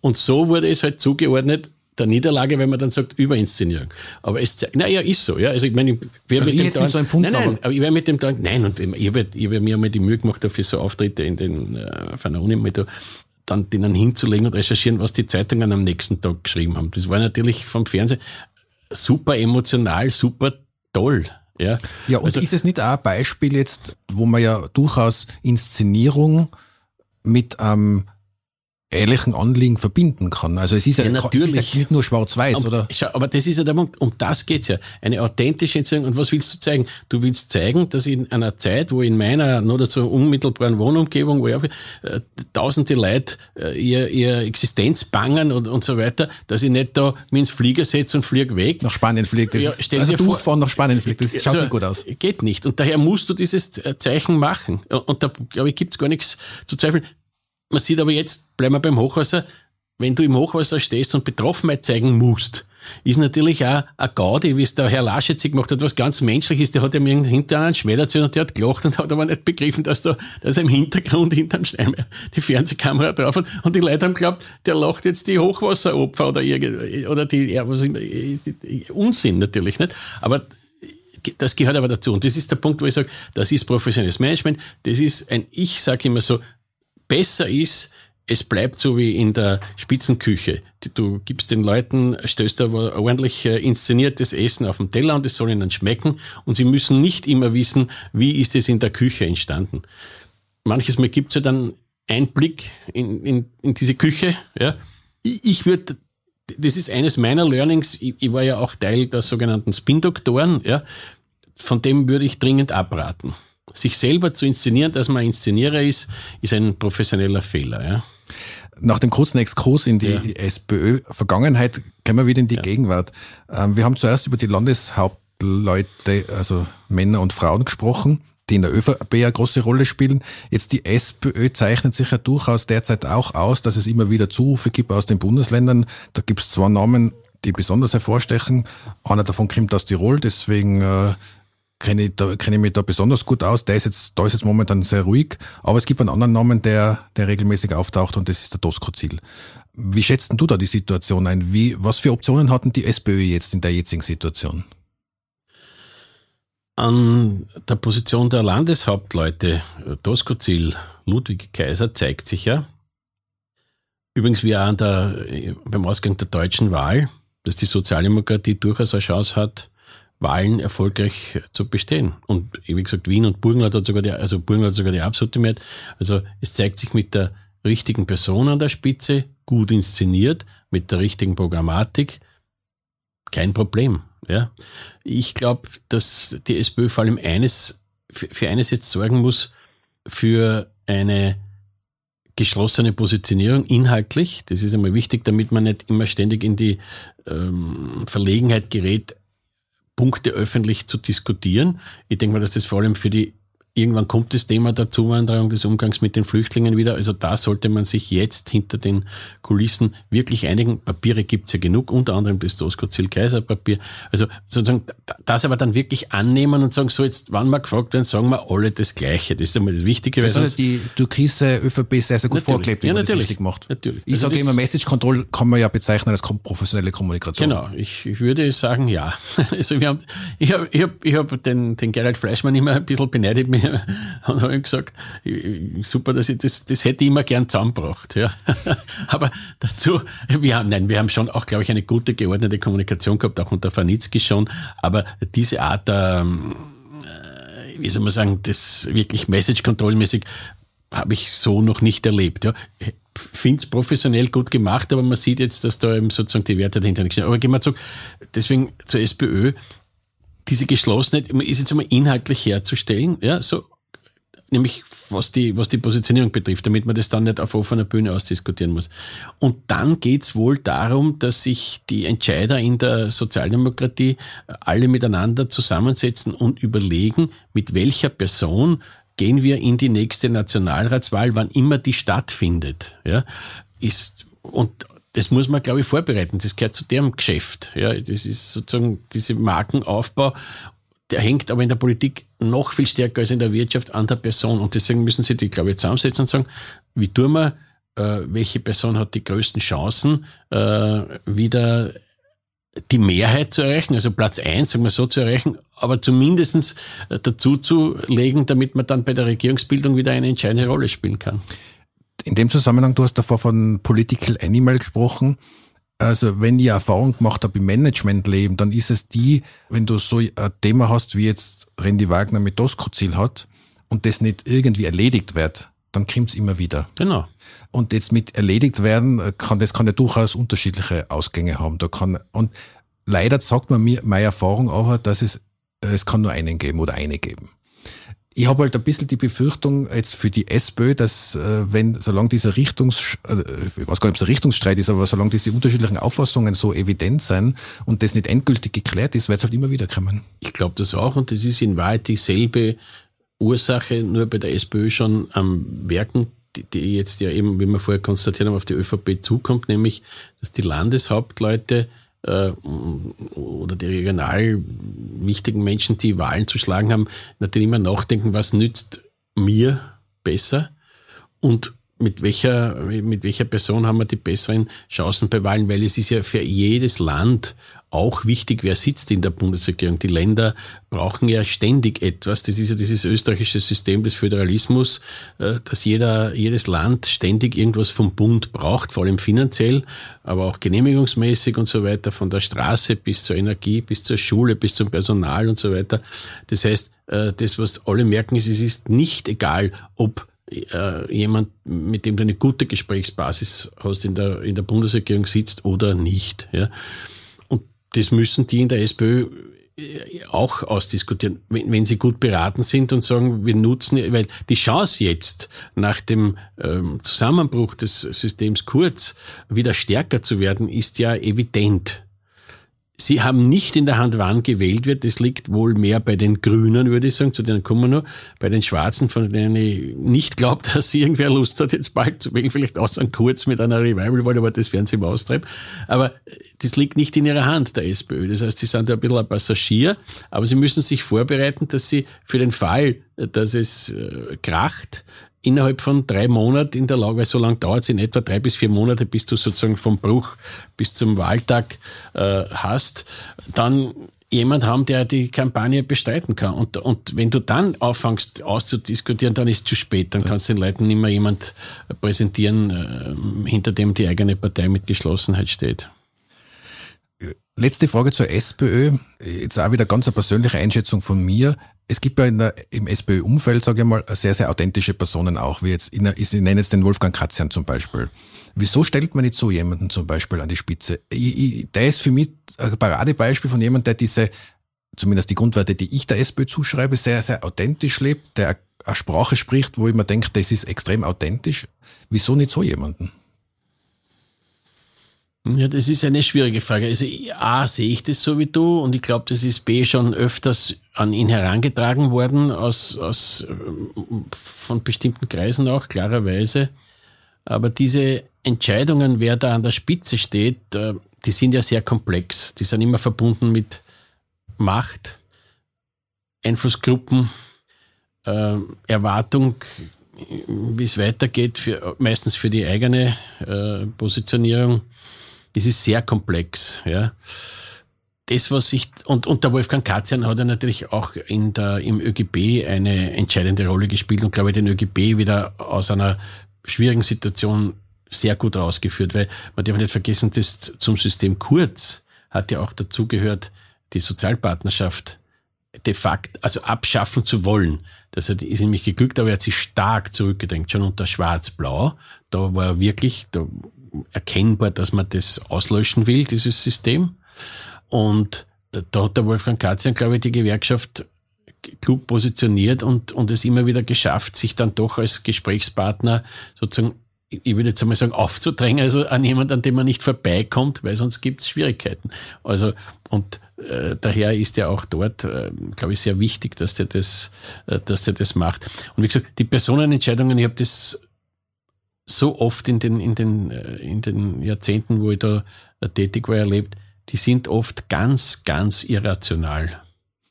S2: Und so wurde es halt zugeordnet, der Niederlage, wenn man dann sagt, Überinszenierung. Aber es zeigt, naja, ist so, ja. Also ich meine,
S3: wir
S2: mit
S3: dem Tag, so empfunden,
S2: nein, nein, aber ich wäre mit dem Tag, nein, und ich habe ich hab mir einmal die Mühe gemacht, dafür so Auftritte in den, äh, von der Uni mal da, dann denen hinzulegen und recherchieren, was die Zeitungen am nächsten Tag geschrieben haben. Das war natürlich vom Fernsehen super emotional, super toll. Ja,
S3: ja und also, ist es nicht auch ein Beispiel jetzt, wo man ja durchaus Inszenierung mit ähm, ehrlichen Anliegen verbinden kann. Also es ist ja, ja natürlich ist ja nicht nur schwarz-weiß, oder?
S2: Schau, aber das ist ja der Punkt. Um das geht's ja. Eine authentische Entscheidung. Und was willst du zeigen? Du willst zeigen, dass in einer Zeit, wo in meiner nur dazu unmittelbaren Wohnumgebung, wo ja äh, tausende Leute äh, ihr, ihr Existenz bangen und, und so weiter, dass ich nicht da mich ins Flieger setze und fliege weg.
S3: Nach Spanien fliegt. Das ja, ist, also durchfahren nach Spanien fliegt. Das schaut also, nicht gut aus.
S2: Geht nicht. Und daher musst du dieses äh, Zeichen machen. Und da, glaube ich, gibt's gar nichts zu zweifeln. Man sieht aber jetzt, bleiben wir beim Hochwasser, wenn du im Hochwasser stehst und Betroffenheit zeigen musst, ist natürlich auch ein Gaudi, wie es der Herr Laschet gemacht hat, was ganz menschlich ist. Der hat ja mir hinter einen Schwert erzählt und der hat gelacht und hat aber nicht begriffen, dass da, dass im Hintergrund hinterm Stein die Fernsehkamera drauf hat. Und die Leute haben geglaubt, der lacht jetzt die Hochwasseropfer oder irgendwie, oder die, ja, was immer, Unsinn natürlich, nicht? Aber das gehört aber dazu. Und das ist der Punkt, wo ich sage, das ist professionelles Management. Das ist ein, ich sage immer so, besser ist, es bleibt so wie in der Spitzenküche. Du gibst den Leuten, stößt aber ordentlich äh, inszeniertes Essen auf den Teller und es soll ihnen schmecken und sie müssen nicht immer wissen, wie ist es in der Küche entstanden. Manches Mal gibt's ja dann Einblick in, in, in diese Küche. Ja. Ich, ich würde, das ist eines meiner Learnings, ich, ich war ja auch Teil der sogenannten Spin-Doktoren, ja. von dem würde ich dringend abraten. Sich selber zu inszenieren, dass man Inszenierer ist, ist ein professioneller Fehler. Ja.
S3: Nach dem kurzen Exkurs in die ja. SPÖ-Vergangenheit gehen wir wieder in die ja. Gegenwart. Ähm, wir haben zuerst über die Landeshauptleute, also Männer und Frauen gesprochen, die in der ÖVP eine große Rolle spielen. Jetzt die SPÖ zeichnet sich ja durchaus derzeit auch aus, dass es immer wieder Zurufe gibt aus den Bundesländern. Da gibt es zwei Namen, die besonders hervorstechen. Einer davon kommt aus Tirol, deswegen äh, kenne ich, da, kenne ich mich da besonders gut aus. Der ist jetzt, da ist jetzt momentan sehr ruhig. Aber es gibt einen anderen Namen, der, der regelmäßig auftaucht und das ist der Doskozil. Wie schätzt du da die Situation ein? Wie, was für Optionen hatten die SPÖ jetzt in der jetzigen Situation?
S2: An der Position der Landeshauptleute Doskozil, Ludwig Kaiser zeigt sich ja, übrigens wie auch an der, beim Ausgang der deutschen Wahl, dass die Sozialdemokratie durchaus eine Chance hat, Wahlen erfolgreich zu bestehen. Und wie gesagt, Wien und Burgenland hat sogar die, also Burgenland sogar die absolute Mehrheit. Also es zeigt sich mit der richtigen Person an der Spitze, gut inszeniert, mit der richtigen Programmatik, kein Problem. Ja. Ich glaube, dass die SPÖ vor allem eines, für eines jetzt sorgen muss, für eine geschlossene Positionierung inhaltlich. Das ist einmal wichtig, damit man nicht immer ständig in die ähm, Verlegenheit gerät, Punkte öffentlich zu diskutieren. Ich denke mal, dass das vor allem für die Irgendwann kommt das Thema der Zuwanderung, des Umgangs mit den Flüchtlingen wieder. Also da sollte man sich jetzt hinter den Kulissen wirklich einigen. Papiere gibt's ja genug, unter anderem das Doskozil-Kaiser-Papier. Also sozusagen das aber dann wirklich annehmen und sagen, so jetzt, wann wir gefragt werden, sagen wir alle das Gleiche. Das ist einmal das Wichtige.
S3: Das hat die türkise ÖVP sehr, sehr gut natürlich. vorgelebt, wie ja, man natürlich. das richtig macht. Natürlich. Ich also sage immer, Message Control kann man ja bezeichnen als professionelle Kommunikation.
S2: Genau, ich, ich würde sagen, ja. Also wir haben, ich habe ich hab, ich hab den, den Gerald Fleischmann immer ein bisschen beneidet, mir und habe ihm gesagt, super, dass ich das, das hätte ich immer gern zusammengebracht. Ja. Aber dazu, wir haben, nein, wir haben schon auch, glaube ich, eine gute geordnete Kommunikation gehabt, auch unter Farnitzky schon. Aber diese Art, ähm, äh, wie soll man sagen, das wirklich Message-Control-mäßig habe ich so noch nicht erlebt. Ja finde es professionell gut gemacht, aber man sieht jetzt, dass da eben sozusagen die Werte dahinter nicht sind. Aber gehen wir zurück, deswegen zur SPÖ diese Geschlossenheit ist jetzt einmal inhaltlich herzustellen, ja, so, nämlich was die, was die Positionierung betrifft, damit man das dann nicht auf offener Bühne ausdiskutieren muss. Und dann geht's wohl darum, dass sich die Entscheider in der Sozialdemokratie alle miteinander zusammensetzen und überlegen, mit welcher Person gehen wir in die nächste Nationalratswahl, wann immer die stattfindet. Ja, ist, und das muss man, glaube ich, vorbereiten. Das gehört zu deren Geschäft. Ja, das ist sozusagen diese Markenaufbau. Der hängt aber in der Politik noch viel stärker als in der Wirtschaft an der Person. Und deswegen müssen sie die, glaube ich, zusammensetzen und sagen, wie tun wir, äh, welche Person hat die größten Chancen, äh, wieder die Mehrheit zu erreichen, also Platz eins, sagen wir so, zu erreichen, aber zumindestens äh, dazu zu legen, damit man dann bei der Regierungsbildung wieder eine entscheidende Rolle spielen kann.
S3: In dem Zusammenhang, du hast davor von Political Animal gesprochen. Also wenn ich Erfahrung gemacht habe im Managementleben, dann ist es die, wenn du so ein Thema hast, wie jetzt Randy Wagner mit Doskozil hat und das nicht irgendwie erledigt wird, dann kommt es immer wieder.
S2: Genau.
S3: Und jetzt mit erledigt werden, kann das kann ja durchaus unterschiedliche Ausgänge haben. Da kann, und leider sagt man mir, meine Erfahrung auch, dass es, es kann nur einen geben oder eine geben. Ich habe halt ein bisschen die Befürchtung jetzt für die SPÖ, dass äh, wenn, solange dieser Richtungs, äh, ich weiß gar nicht, ob es ein Richtungsstreit ist, aber solange diese unterschiedlichen Auffassungen so evident sind und das nicht endgültig geklärt ist, wird es halt immer wieder kommen.
S2: Ich glaube das auch und das ist in Wahrheit dieselbe Ursache, nur bei der SPÖ schon am Werken, die, die jetzt ja eben, wie wir vorher konstatiert haben, auf die ÖVP zukommt, nämlich, dass die Landeshauptleute äh, oder die regional wichtigen Menschen, die Wahlen zu schlagen haben, natürlich immer nachdenken, was nützt mir besser? Und mit welcher, mit welcher Person haben wir die besseren Chancen bei Wahlen, weil es ist ja für jedes Land auch wichtig, wer sitzt in der Bundesregierung. Die Länder brauchen ja ständig etwas. Das ist ja dieses österreichische System des Föderalismus, äh, dass jeder, jedes Land ständig irgendwas vom Bund braucht, vor allem finanziell, aber auch genehmigungsmäßig und so weiter, von der Straße bis zur Energie, bis zur Schule, bis zum Personal und so weiter. Das heißt, äh, das, was alle merken, ist, es ist nicht egal, ob äh, jemand, mit dem du eine gute Gesprächsbasis hast, in der, in der Bundesregierung sitzt oder nicht. Ja. Und das müssen die in der SPÖ äh, auch ausdiskutieren, wenn, wenn sie gut beraten sind und sagen, wir nutzen, weil die Chance jetzt nach dem ähm, Zusammenbruch des Systems Kurz wieder stärker zu werden, ist ja evident. Sie haben nicht in der Hand, wann gewählt wird. Das liegt wohl mehr bei den Grünen, würde ich sagen. Zu denen kommen wir noch. Bei den Schwarzen, von denen ich nicht glaube, dass irgendwer Lust hat, jetzt bald zu wählen. Vielleicht außer kurz mit einer Revival-Wahl, aber das werden sie mal austreiben. Aber das liegt nicht in ihrer Hand, der SPÖ. Das heißt, sie sind ein bisschen ein Passagier, aber sie müssen sich vorbereiten, dass sie für den Fall, dass es äh, kracht, innerhalb von drei Monaten in der Lage, weil so lange dauert es in etwa drei bis vier Monate, bis du sozusagen vom Bruch bis zum Wahltag äh, hast, dann jemand haben, der die Kampagne bestreiten kann. Und, und wenn du dann anfängst auszudiskutieren, dann ist es zu spät. Dann kannst du den Leuten nicht mehr jemand präsentieren, äh, hinter dem die eigene Partei mit Geschlossenheit steht.
S3: Letzte Frage zur SPÖ. Jetzt auch wieder ganz eine persönliche Einschätzung von mir es gibt ja der, im SPÖ-Umfeld, sage ich mal, sehr, sehr authentische Personen auch, wie jetzt, ich, ich nenne jetzt den Wolfgang Katzian zum Beispiel. Wieso stellt man nicht so jemanden zum Beispiel an die Spitze? Ich, ich, der ist für mich ein Paradebeispiel von jemandem, der diese, zumindest die Grundwerte, die ich der SPÖ zuschreibe, sehr, sehr authentisch lebt, der eine Sprache spricht, wo ich mir denke, das ist extrem authentisch. Wieso nicht so jemanden?
S2: Ja, das ist eine schwierige Frage. Also A, sehe ich das so wie du und ich glaube, das ist B schon öfters an ihn herangetragen worden, aus, aus, von bestimmten Kreisen auch, klarerweise. Aber diese Entscheidungen, wer da an der Spitze steht, äh, die sind ja sehr komplex. Die sind immer verbunden mit Macht, Einflussgruppen, äh, Erwartung, wie es weitergeht, für, meistens für die eigene äh, Positionierung es ist sehr komplex, ja. Das, was ich, und, und der Wolfgang Katzian hat ja natürlich auch in der, im ÖGB eine entscheidende Rolle gespielt und glaube ich den ÖGB wieder aus einer schwierigen Situation sehr gut rausgeführt, weil man darf nicht vergessen, dass zum System Kurz hat ja auch dazugehört, die Sozialpartnerschaft de facto, also abschaffen zu wollen. Das hat, ist nämlich geglückt, aber er hat sich stark zurückgedrängt, schon unter Schwarz-Blau. Da war wirklich, da erkennbar, dass man das auslöschen will, dieses System. Und äh, da hat der Wolfgang Katzian, glaube ich, die Gewerkschaft klug positioniert und, und es immer wieder geschafft, sich dann doch als Gesprächspartner sozusagen, ich würde jetzt einmal sagen, aufzudrängen, also an jemanden, an dem man nicht vorbeikommt, weil sonst gibt es Schwierigkeiten. Also, und äh, daher ist ja auch dort, äh, glaube ich, sehr wichtig, dass der das, äh, dass der das macht. Und wie gesagt, die Personenentscheidungen, ich habe das so oft in den, in den, äh, in den Jahrzehnten, wo ich da äh, tätig war, erlebt, die sind oft ganz, ganz irrational.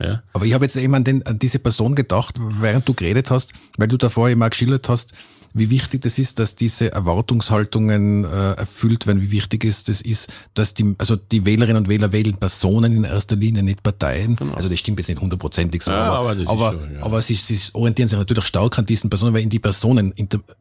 S2: Ja.
S3: Aber ich habe jetzt eben an, den, an diese Person gedacht, während du geredet hast, weil du davor immer geschildert hast, wie wichtig das ist, dass diese Erwartungshaltungen äh, erfüllt werden, wie wichtig es das ist, dass die, also die Wählerinnen und Wähler wählen Personen in erster Linie, nicht Parteien. Genau. Also das stimmt jetzt nicht hundertprozentig so, ja, aber, aber, aber, so, ja. aber sie, sie orientieren sich natürlich stark an diesen Personen, weil in die Personen,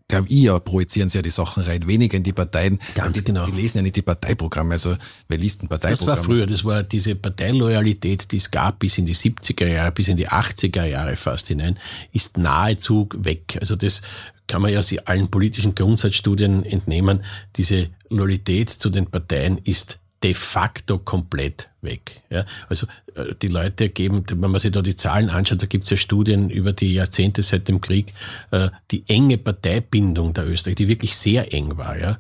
S3: glaube ich ja, projizieren sie ja die Sachen rein, weniger in die Parteien.
S2: Ganz
S3: die,
S2: genau.
S3: Die lesen ja nicht die Parteiprogramme, also wer liest ein Parteiprogramm?
S2: Das war früher, das war diese Parteiloyalität, die es gab bis in die 70er Jahre, bis in die 80er Jahre fast hinein, ist nahezu weg. Also das kann man ja sie allen politischen Grundsatzstudien entnehmen, diese Loyalität zu den Parteien ist de facto komplett weg. Ja, also äh, die Leute geben, wenn man sich da die Zahlen anschaut, da gibt es ja Studien über die Jahrzehnte seit dem Krieg, äh, die enge Parteibindung der Österreich, die wirklich sehr eng war. Ja,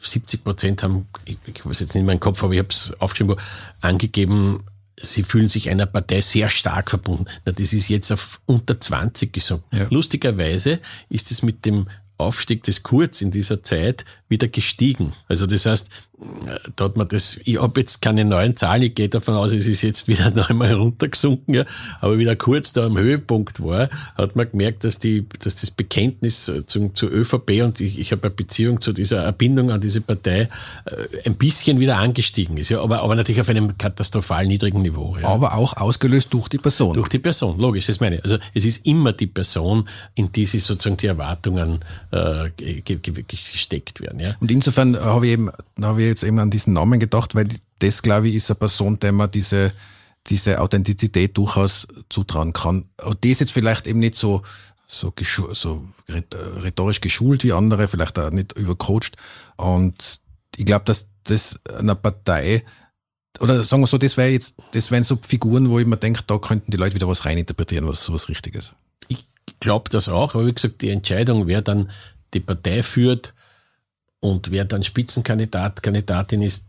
S2: 70 Prozent haben, ich, ich weiß jetzt nicht in meinen Kopf, aber ich habe es aufgeschrieben, angegeben, sie fühlen sich einer Partei sehr stark verbunden. Na, das ist jetzt auf unter 20 gesagt. Ja. Lustigerweise ist es mit dem Aufstieg des Kurz in dieser Zeit wieder gestiegen. Also das heißt, da hat man das, ich habe jetzt keine neuen Zahlen, ich gehe davon aus, es ist jetzt wieder einmal runtergesunken, ja, aber wieder kurz da am Höhepunkt war, hat man gemerkt, dass die, dass das Bekenntnis zum, zur ÖVP und ich, ich habe eine Beziehung zu dieser Erbindung an diese Partei äh, ein bisschen wieder angestiegen ist, ja, aber, aber natürlich auf einem katastrophal niedrigen Niveau. Ja.
S3: Aber auch ausgelöst durch die Person.
S2: Durch die Person, logisch, das meine ich. Also es ist immer die Person, in die sich sozusagen die Erwartungen äh, gesteckt werden. Ja.
S3: Und insofern habe ich eben, habe ich jetzt eben an diesen Namen gedacht, weil das, glaube ich, ist eine Person, der man diese, diese Authentizität durchaus zutrauen kann. Und die ist jetzt vielleicht eben nicht so, so, so rhetorisch geschult wie andere, vielleicht auch nicht übercoacht. Und ich glaube, dass das einer Partei, oder sagen wir so, das wäre jetzt, das wären so Figuren, wo ich mir denke, da könnten die Leute wieder was reininterpretieren, was was Richtiges.
S2: Ich glaube das auch, aber wie gesagt, die Entscheidung, wer dann die Partei führt und wer dann Spitzenkandidat, Kandidatin ist,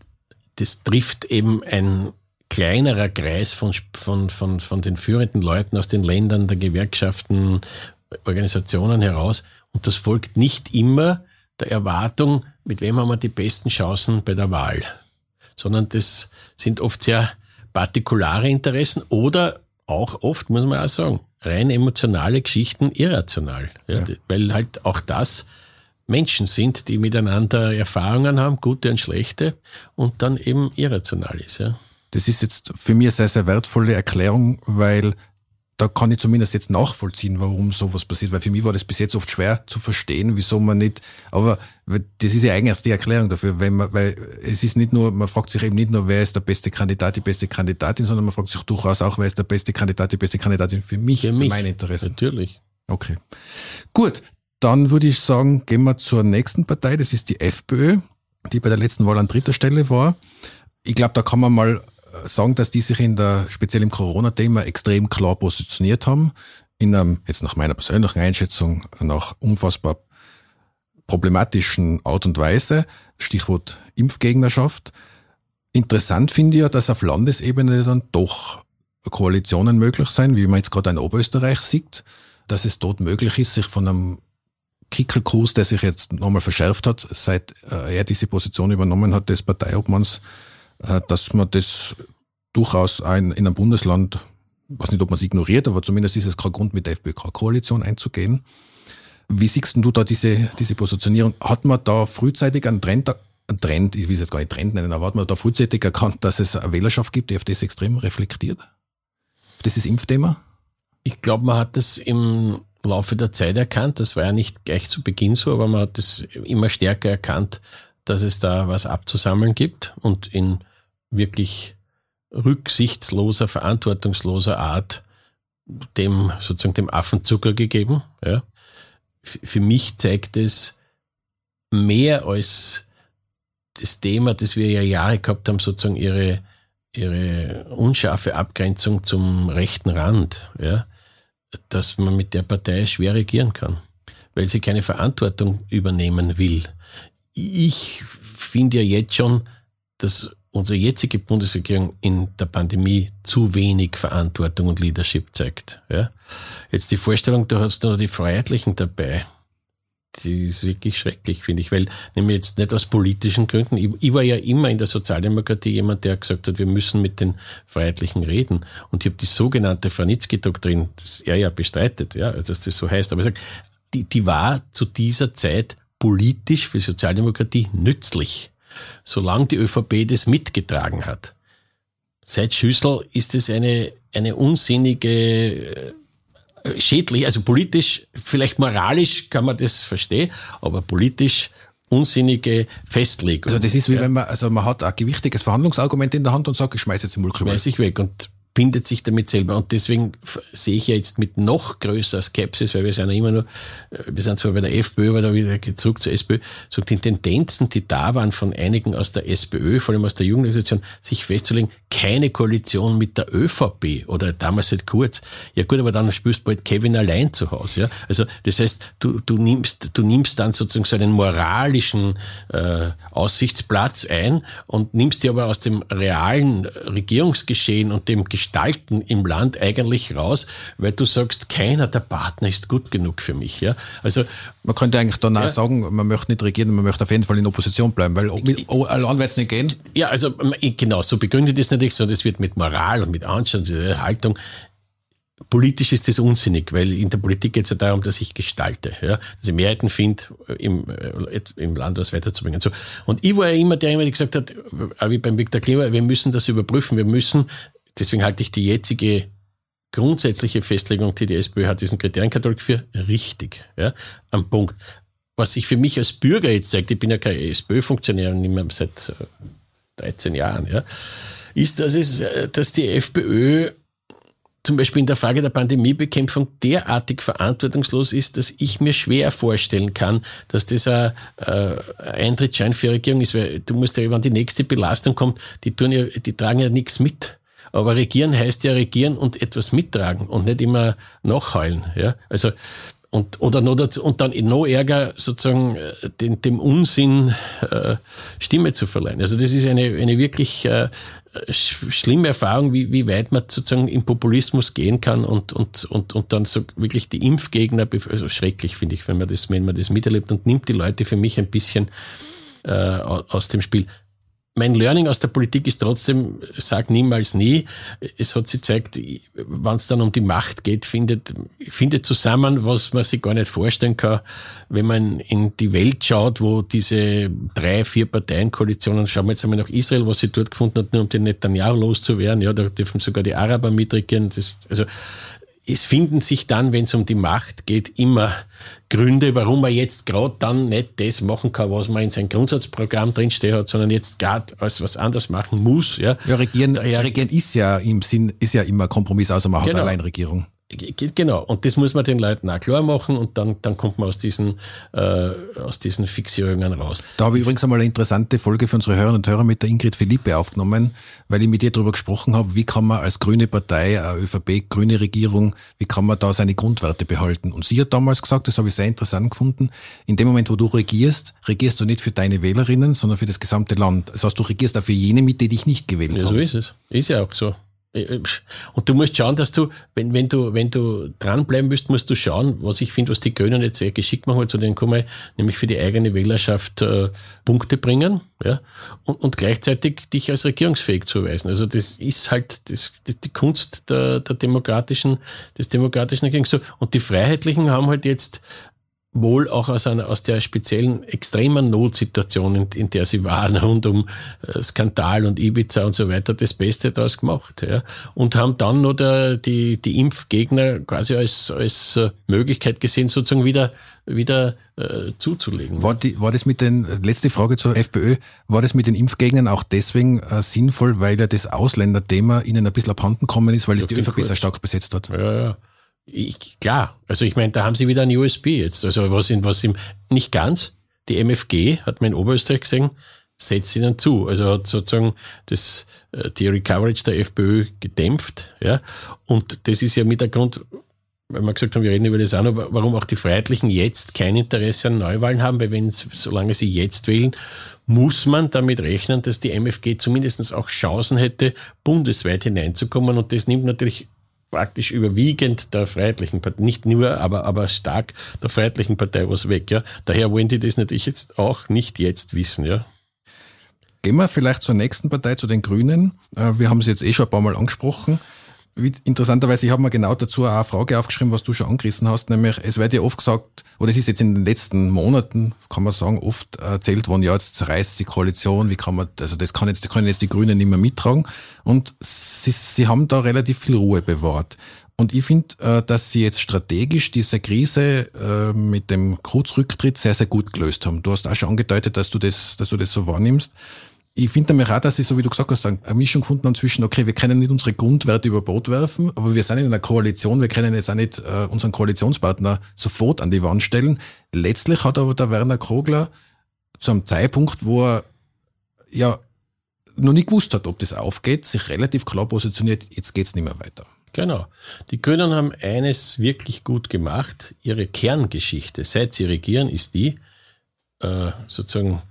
S2: das trifft eben ein kleinerer Kreis von, von, von, von den führenden Leuten aus den Ländern, der Gewerkschaften, Organisationen heraus. Und das folgt nicht immer der Erwartung, mit wem haben wir die besten Chancen bei der Wahl, sondern das sind oft sehr partikulare Interessen oder auch oft, muss man auch sagen, rein emotionale Geschichten irrational. Ja, ja. Weil halt auch das Menschen sind, die miteinander Erfahrungen haben, gute und schlechte, und dann eben irrational ist. Ja.
S3: Das ist jetzt für mich eine sehr, sehr wertvolle Erklärung, weil da kann ich zumindest jetzt nachvollziehen, warum sowas passiert, weil für mich war das bis jetzt oft schwer zu verstehen, wieso man nicht, aber das ist ja eigentlich die Erklärung dafür, wenn man, weil es ist nicht nur, man fragt sich eben nicht nur, wer ist der beste Kandidat, die beste Kandidatin, sondern man fragt sich durchaus auch, wer ist der beste Kandidat, die beste Kandidatin für mich, für, mich, für mein Interesse.
S2: Natürlich.
S3: Okay. Gut, dann würde ich sagen, gehen wir zur nächsten Partei, das ist die FPÖ, die bei der letzten Wahl an dritter Stelle war. Ich glaube, da kann man mal sagen, dass die sich in der, speziell im Corona-Thema extrem klar positioniert haben. In einem, jetzt nach meiner persönlichen Einschätzung, nach unfassbar problematischen Art und Weise. Stichwort Impfgegnerschaft. Interessant finde ich ja, dass auf Landesebene dann doch Koalitionen möglich sein, wie man jetzt gerade in Oberösterreich sieht, dass es dort möglich ist, sich von einem Kickelkurs, der sich jetzt nochmal verschärft hat, seit äh, er diese Position übernommen hat, des Parteiobmanns, äh, dass man das durchaus in einem Bundesland, weiß nicht, ob man es ignoriert, aber zumindest ist es kein Grund, mit der FPÖ-Koalition einzugehen. Wie siehst du da diese, diese Positionierung? Hat man da frühzeitig einen Trend, einen Trend, ich will es jetzt gar nicht Trend nennen, aber hat man da frühzeitig erkannt, dass es eine Wählerschaft gibt, die auf das extrem reflektiert? Auf dieses Impfthema?
S2: Ich glaube, man hat das im Laufe der Zeit erkannt. Das war ja nicht gleich zu Beginn so, aber man hat es immer stärker erkannt, dass es da was abzusammeln gibt und in wirklich rücksichtsloser, verantwortungsloser Art dem sozusagen dem Affenzucker gegeben. Ja. Für mich zeigt es mehr als das Thema, das wir ja Jahre gehabt haben, sozusagen ihre, ihre unscharfe Abgrenzung zum rechten Rand, ja, dass man mit der Partei schwer regieren kann, weil sie keine Verantwortung übernehmen will. Ich finde ja jetzt schon, dass unsere jetzige Bundesregierung in der Pandemie zu wenig Verantwortung und Leadership zeigt. Ja? Jetzt die Vorstellung, du hast nur die Freiheitlichen dabei. Die ist wirklich schrecklich, finde ich, weil nämlich jetzt nicht aus politischen Gründen. Ich, ich, war ja immer in der Sozialdemokratie jemand, der gesagt hat, wir müssen mit den Freiheitlichen reden. Und ich habe die sogenannte Franitzky-Doktrin, das er ja bestreitet, ja, also dass das so heißt, aber ich sage, die, die war zu dieser Zeit politisch für Sozialdemokratie nützlich solange die ÖVP das mitgetragen hat. Seit Schüssel ist es eine, eine unsinnige, äh, schädlich, also politisch, vielleicht moralisch kann man das verstehen, aber politisch unsinnige Festlegung.
S3: Also das ist wie ja. wenn man, also man hat ein gewichtiges Verhandlungsargument in der Hand und sagt, ich schmeiß jetzt den Mulk
S2: rüber. Schmeiß ich weg und bindet sich damit selber. Und deswegen sehe ich ja jetzt mit noch größer Skepsis, weil wir sind ja immer nur, äh, wir sind zwar bei der FPÖ, aber da wieder zurück zur SPÖ, so die Tendenzen, die da waren von einigen aus der SPÖ, vor allem aus der Jugendorganisation, sich festzulegen, keine Koalition mit der ÖVP oder damals halt kurz. Ja gut, aber dann spürst du bald Kevin allein zu Hause. Ja? Also das heißt, du, du, nimmst, du nimmst dann sozusagen so einen moralischen äh, Aussichtsplatz ein und nimmst dir aber aus dem realen Regierungsgeschehen und dem Gestalten im Land eigentlich raus, weil du sagst, keiner der Partner ist gut genug für mich. Ja? Also
S3: man könnte eigentlich dann auch sagen, man möchte nicht regieren, man möchte auf jeden Fall in Opposition bleiben, weil mit, oh, allein wird es nicht gehen.
S2: Ja, also genau, so begründet es natürlich, sondern es wird mit Moral und mit Anstand, und Haltung Politisch ist das unsinnig, weil in der Politik geht es ja darum, dass ich gestalte, ja, dass ich Mehrheiten finde, im, äh, im Land was weiterzubringen. So. Und ich war ja immer der, der gesagt hat, wie beim Viktor Klima, wir müssen das überprüfen, wir müssen, deswegen halte ich die jetzige grundsätzliche Festlegung, die die SPÖ hat, diesen Kriterienkatalog für richtig, ja, am Punkt. Was sich für mich als Bürger jetzt zeigt, ich bin ja kein SPÖ-Funktionär und nicht mehr seit 13 äh, Jahren, ja, ist, dass es, äh, dass die FPÖ zum Beispiel in der Frage der Pandemiebekämpfung derartig verantwortungslos ist, dass ich mir schwer vorstellen kann, dass das ein äh, Eintrittsschein für eine Regierung ist, weil du musst ja, wenn die nächste Belastung kommt, die tun ja, die tragen ja nichts mit. Aber regieren heißt ja regieren und etwas mittragen und nicht immer nachheulen. Ja? Also und oder noch dazu, und dann noch ärger sozusagen äh, den, dem Unsinn äh, Stimme zu verleihen. Also das ist eine eine wirklich äh, schlimme Erfahrung, wie, wie weit man sozusagen im Populismus gehen kann und, und, und, und dann so wirklich die Impfgegner, also schrecklich finde ich, wenn man das, wenn man das miterlebt und nimmt die Leute für mich ein bisschen äh, aus dem Spiel mein Learning aus der Politik ist trotzdem, sag niemals nie. Es hat sich gezeigt, wenn es dann um die Macht geht, findet, findet zusammen, was man sich gar nicht vorstellen kann. Wenn man in die Welt schaut, wo diese drei, vier Parteienkoalitionen, schauen wir jetzt einmal nach Israel, was sie dort gefunden hat, nur um den Netanyahu loszuwerden. Ja, da dürfen sogar die Araber mitregieren. Das, also, es finden sich dann, wenn es um die Macht geht, immer Gründe, warum man jetzt gerade dann nicht das machen kann, was man in sein Grundsatzprogramm drinstehen hat, sondern jetzt gerade als was anderes machen muss. Ja,
S3: ja regieren, Daher, regieren ist ja im Sinn, ist ja immer Kompromiss, außer man genau. hat Alleinregierung.
S2: Genau, und das muss man den Leuten auch klar machen und dann, dann kommt man aus diesen, äh, aus diesen Fixierungen raus.
S3: Da habe ich übrigens einmal eine interessante Folge für unsere Hörerinnen und Hörer mit der Ingrid Philippe aufgenommen, weil ich mit ihr darüber gesprochen habe, wie kann man als grüne Partei, eine ÖVP, grüne Regierung, wie kann man da seine Grundwerte behalten. Und sie hat damals gesagt, das habe ich sehr interessant gefunden, in dem Moment, wo du regierst, regierst du nicht für deine Wählerinnen, sondern für das gesamte Land. Das heißt, du regierst auch für jene, mit die dich nicht gewählt ja, haben.
S2: So ist es. Ist ja auch so. Äh, und du musst schauen, dass du, wenn, wenn du, wenn du dranbleiben willst, musst du schauen, was ich finde, was die Grünen jetzt sehr geschickt machen, zu denen kommen, nämlich für die eigene Wählerschaft äh, Punkte bringen, ja, und, und gleichzeitig dich als regierungsfähig zu erweisen. Also das ist halt das, das die Kunst der, der demokratischen, des demokratischen Regierungs. Und die Freiheitlichen haben halt jetzt wohl auch aus einer aus der speziellen extremen Notsituation, in, in der sie waren, rund um äh, Skandal und Ibiza und so weiter, das Beste daraus gemacht. Ja. Und haben dann noch der, die, die Impfgegner quasi als, als äh, Möglichkeit gesehen, sozusagen wieder, wieder äh, zuzulegen.
S3: War, die, war das mit den, letzte Frage zur FPÖ, war das mit den Impfgegnern auch deswegen äh, sinnvoll, weil ja das Ausländerthema ihnen ein bisschen abhanden gekommen ist, weil es die ÖVP sehr stark besetzt hat?
S2: Ja, ja. Ich, klar, also ich meine, da haben sie wieder ein USB jetzt. Also was in was im nicht ganz. Die MFG hat man in Oberösterreich gesehen, setzt ihnen zu. Also hat sozusagen das äh, die Recoverage der FPÖ gedämpft, ja. Und das ist ja mit der Grund, weil wir gesagt haben, wir reden über das auch noch, warum auch die Freiheitlichen jetzt kein Interesse an Neuwahlen haben, weil wenn solange sie jetzt wählen, muss man damit rechnen, dass die MFG zumindest auch Chancen hätte, bundesweit hineinzukommen. Und das nimmt natürlich praktisch überwiegend der Freiheitlichen Partei, nicht nur, aber, aber stark der Freiheitlichen Partei was weg, ja. Daher wollen die das natürlich jetzt auch nicht jetzt wissen, ja.
S3: Gehen wir vielleicht zur nächsten Partei, zu den Grünen. Äh, wir haben sie jetzt eh schon ein paar Mal angesprochen. Interessanterweise, ich habe mir genau dazu auch eine Frage aufgeschrieben, was du schon angerissen hast, nämlich es wird ja oft gesagt, oder es ist jetzt in den letzten Monaten, kann man sagen, oft erzählt worden, ja, jetzt zerreißt die Koalition, wie kann man, also das kann jetzt, können jetzt die Grünen nicht mehr mittragen. Und sie, sie haben da relativ viel Ruhe bewahrt. Und ich finde, äh, dass sie jetzt strategisch diese Krise äh, mit dem Kurzrücktritt sehr, sehr gut gelöst haben. Du hast auch schon angedeutet, dass du das, dass du das so wahrnimmst ich finde nämlich auch, dass sie, so wie du gesagt hast, eine Mischung gefunden haben zwischen, okay, wir können nicht unsere Grundwerte über Bord werfen, aber wir sind in einer Koalition, wir können jetzt auch nicht äh, unseren Koalitionspartner sofort an die Wand stellen. Letztlich hat aber der Werner Krogler zu einem Zeitpunkt, wo er ja noch nicht gewusst hat, ob das aufgeht, sich relativ klar positioniert, jetzt geht's nicht mehr weiter.
S2: Genau. Die Grünen haben eines wirklich gut gemacht. Ihre Kerngeschichte, seit sie regieren, ist die, äh, sozusagen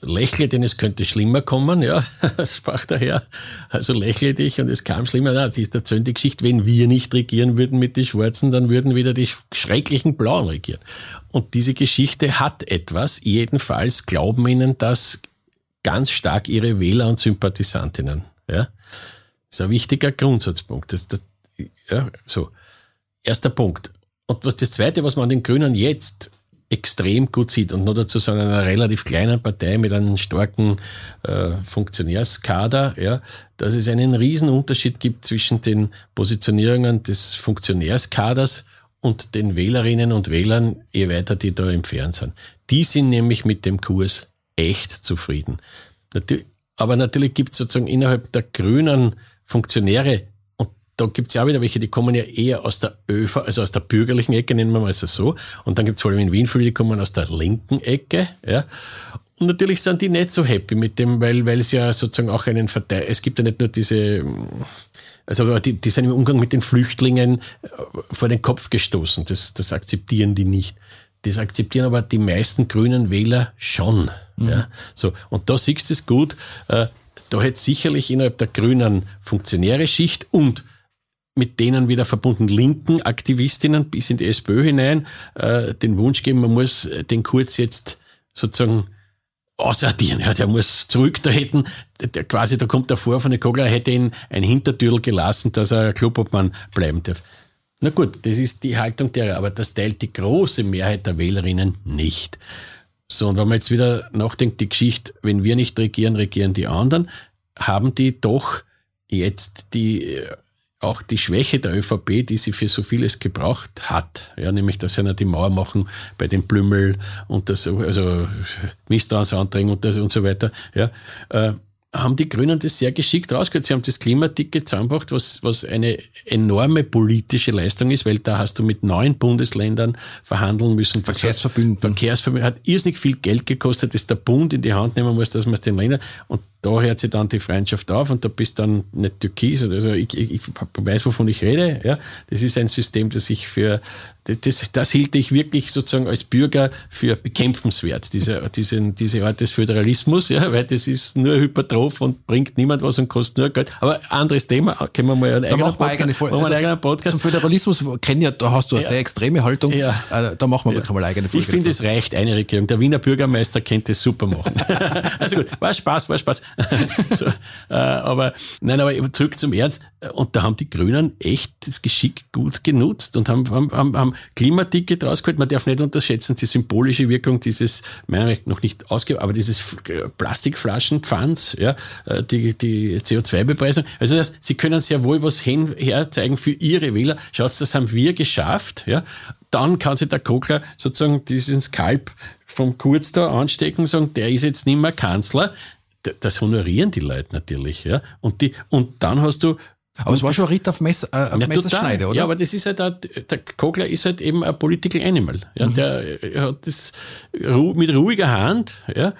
S2: lächle, denn es könnte schlimmer kommen, ja, sprach daher. Also lächle dich und es kam schlimmer. Na, das ist erzählt die Geschichte, wenn wir nicht regieren würden mit den Schwarzen, dann würden wieder die schrecklichen Blauen regieren. Und diese Geschichte hat etwas. Jedenfalls glauben ihnen das ganz stark ihre Wähler und Sympathisantinnen, ja. Das ist ein wichtiger Grundsatzpunkt. Das, das, ja, so. Erster Punkt. Und was das zweite, was man an den Grünen jetzt extrem gut sieht und nur dazu so einer relativ kleinen Partei mit einem starken äh, Funktionärskader, ja, dass es einen riesen Unterschied gibt zwischen den Positionierungen des Funktionärskaders und den Wählerinnen und Wählern, je weiter die da im Fernsehen. Die sind nämlich mit dem Kurs echt zufrieden. Natürlich, aber natürlich gibt es sozusagen innerhalb der Grünen Funktionäre, da gibt's ja auch wieder welche, die kommen ja eher aus der ÖV, also aus der bürgerlichen Ecke, nennen wir mal so so. Und dann gibt's vor allem in Wien viele, die kommen aus der linken Ecke. Ja. Und natürlich sind die nicht so happy mit dem, weil, weil es ja sozusagen auch einen Verteil, es gibt ja nicht nur diese, also die, die sind im Umgang mit den Flüchtlingen äh, vor den Kopf gestoßen. Das, das akzeptieren die nicht. Das akzeptieren aber die meisten grünen Wähler schon. Mhm. Ja. So. Und da siehst du es gut. Äh, da hätte sicherlich innerhalb der grünen Funktionäre Schicht und mit denen wieder verbunden linken Aktivistinnen bis in die SPÖ hinein äh, den Wunsch geben, man muss den Kurz jetzt sozusagen aussortieren. Ja, der muss zurücktreten. Der, quasi, da kommt der von der Kogler, hätte ihn ein Hintertürl gelassen, dass er Klubobmann bleiben darf. Na gut, das ist die Haltung derer, aber das teilt die große Mehrheit der Wählerinnen nicht. So, und wenn man jetzt wieder nachdenkt, die Geschichte, wenn wir nicht regieren, regieren die anderen, haben die doch jetzt die auch die Schwäche der ÖVP, die sie für so vieles gebraucht hat, ja, nämlich, dass sie die Mauer machen bei den Blümel und das, also Misstrauensanträgen und, das und so weiter, ja, äh, haben die Grünen das sehr geschickt rausgehört. Sie haben das Klimaticket zusammengebracht, was, was eine enorme politische Leistung ist, weil da hast du mit neun Bundesländern verhandeln müssen.
S3: Verkehrsverbünden.
S2: Verkehrsverbünden hat irrsinnig viel Geld gekostet, das der Bund in die Hand nehmen muss, dass man es den Ländern, und da hört sich dann die Freundschaft auf und da bist dann nicht Türkis, also ich, ich, ich weiß, wovon ich rede, ja. Das ist ein System, das ich für, das, das hielt ich wirklich sozusagen als Bürger für bekämpfenswert, diese, diese, diese Art des Föderalismus, ja, weil das ist nur hypertroph und bringt niemand was und kostet nur Geld. Aber anderes Thema, können wir mal einen
S3: eigenen, Podcast, eigene Folge. Also, einen eigenen Podcast. Zum Föderalismus kennen ja, da hast du eine ja. sehr extreme Haltung. Ja. Äh, da machen wir ja. wirklich mal eigene
S2: Folge. Ich finde, es reicht eine Regierung. Der Wiener Bürgermeister könnte es super machen. also gut, war Spaß, war Spaß. so, äh, aber nein, aber zurück zum Ernst. Und da haben die Grünen echt das Geschick gut genutzt und haben, haben, haben, haben Klimaticket rausgeholt. Man darf nicht unterschätzen die symbolische Wirkung dieses, meiner Meinung nach nicht ausgegeben, aber dieses Plastikflaschenpfands, ja, äh, die, die CO2-Bepreisung. Also das, sie können sehr wohl was hin, herzeigen für ihre Wähler. Schaut, das haben wir geschafft, ja. Dann kann sich der Kokler sozusagen diesen Skalp vom Kurz da anstecken und sagen, der ist jetzt nicht mehr Kanzler das honorieren die Leute natürlich, ja. Und die, und dann hast du
S3: aber es war schon Ritt auf, Mess, äh, auf ja, Messerschneide, oder?
S2: Ja, aber das ist halt, ein, der Kogler ist halt eben ein Political Animal. Ja, mhm. Der hat das mit ruhiger Hand. Ja,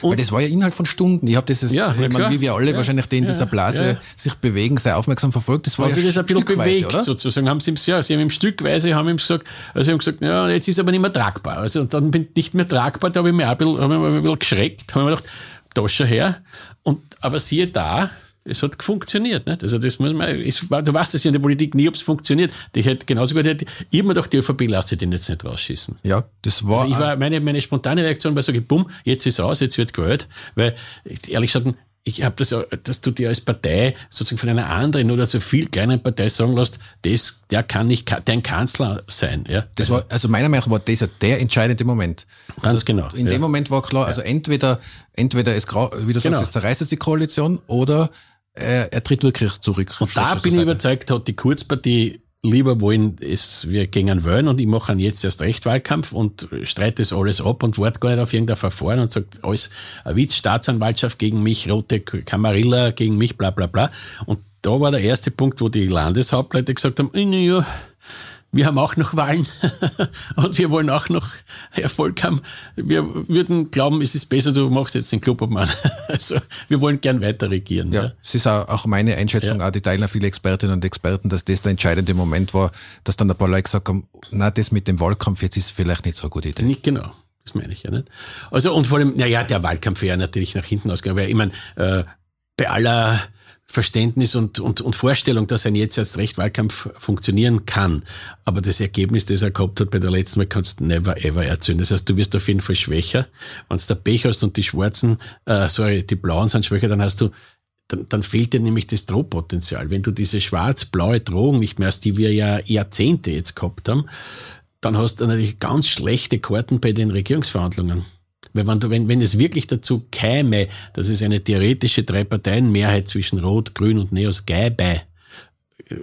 S3: und Weil das war ja Inhalt von Stunden. Ich habe das, jetzt, ja, ich meine, wie wir alle ja, wahrscheinlich, die in dieser Blase sich bewegen, sehr aufmerksam verfolgt. Das war
S2: also
S3: ja
S2: das ein bisschen bewegt, oder? sozusagen. Haben sie ihm, ja, sie haben ihm stückweise haben ihm gesagt, also sie haben gesagt, ja, jetzt ist aber nicht mehr tragbar. Also und dann bin ich nicht mehr tragbar, da habe ich mir ein bisschen, habe ich ein bisschen geschreckt, habe mir gedacht, da schon her. Und, aber siehe da, es hat funktioniert. Nicht? Also das muss man, es, du weißt das ja in der Politik nie, ob es funktioniert. Ich hätte genauso gut, ich habe mir gedacht, die ÖVP lasse den jetzt nicht rausschießen.
S3: Ja, das war.
S2: Also ich war meine, meine spontane Reaktion war so, bumm, jetzt ist aus, jetzt wird gewählt. Weil, ehrlich gesagt, ich habe das, dass du dir als Partei sozusagen von einer anderen oder so viel kleinen Partei sagen lässt, das, der kann nicht dein Kanzler sein. Ja?
S3: Das war, also meiner Meinung nach war das der entscheidende Moment.
S2: Ganz also genau.
S3: In ja. dem Moment war klar, also entweder, entweder es, wie du sagst, genau. es zerreißt es die Koalition oder er, er tritt wirklich zurück.
S2: Und da bin ich überzeugt, hat die Kurzpartie lieber wollen es, wir gehen wählen und ich mache jetzt erst recht Wahlkampf und streite das alles ab und warte gar nicht auf irgendein Verfahren und sagt alles ein Witz, Staatsanwaltschaft gegen mich, rote Kamarilla gegen mich, bla bla bla. Und da war der erste Punkt, wo die Landeshauptleute gesagt haben, ja, wir haben auch noch Wahlen und wir wollen auch noch Erfolg haben. Wir würden glauben, es ist besser, du machst jetzt den Klubobmann. Also wir wollen gern weiter regieren.
S3: Ja, ja. es ist auch meine Einschätzung, ja. auch die teilen viele Expertinnen und Experten, dass das der entscheidende Moment war, dass dann ein paar Leute gesagt haben, na, das mit dem Wahlkampf jetzt ist vielleicht nicht so eine gute Idee.
S2: Nicht genau. Das meine ich ja nicht. Also, und vor allem, naja, der Wahlkampf wäre natürlich nach hinten ausgegangen, weil ich meine, äh, bei aller Verständnis und, und, und Vorstellung, dass ein jetzt erst recht Wahlkampf funktionieren kann. Aber das Ergebnis, das er gehabt hat bei der letzten Mal, kannst du never ever erzählen. Das heißt, du wirst auf jeden Fall schwächer. Wenn du der Pech hast und die Schwarzen, äh, sorry, die Blauen sind schwächer, dann hast du dann, dann fehlt dir nämlich das Drohpotenzial. Wenn du diese schwarz-blaue Drohung nicht mehr hast, die wir ja Jahrzehnte jetzt gehabt haben, dann hast du natürlich ganz schlechte Karten bei den Regierungsverhandlungen. Weil wenn, wenn, wenn es wirklich dazu käme, dass es eine theoretische Drei-Parteien-Mehrheit zwischen Rot, Grün und Neos gäbe,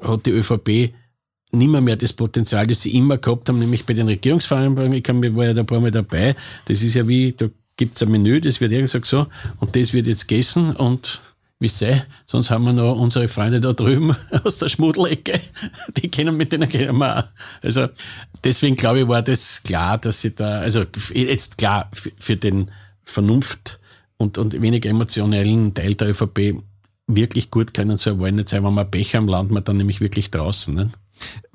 S2: hat die ÖVP nimmer mehr das Potenzial, das sie immer gehabt haben, nämlich bei den Regierungsvereinbarungen. Ich kann, war ja da ein paar Mal dabei. Das ist ja wie, da gibt's ein Menü, das wird irgendwie so, und das wird jetzt gegessen und wie sei, sonst haben wir noch unsere Freunde da drüben aus der Schmuddelecke, die kennen mit denen kennen wir auch. Also deswegen glaube ich, war das klar, dass sie da, also jetzt klar für den Vernunft und, und wenig emotionellen Teil der ÖVP wirklich gut können so Wahl nicht sein. Wenn wir Pech haben, landen wir dann nämlich wirklich draußen. Ne?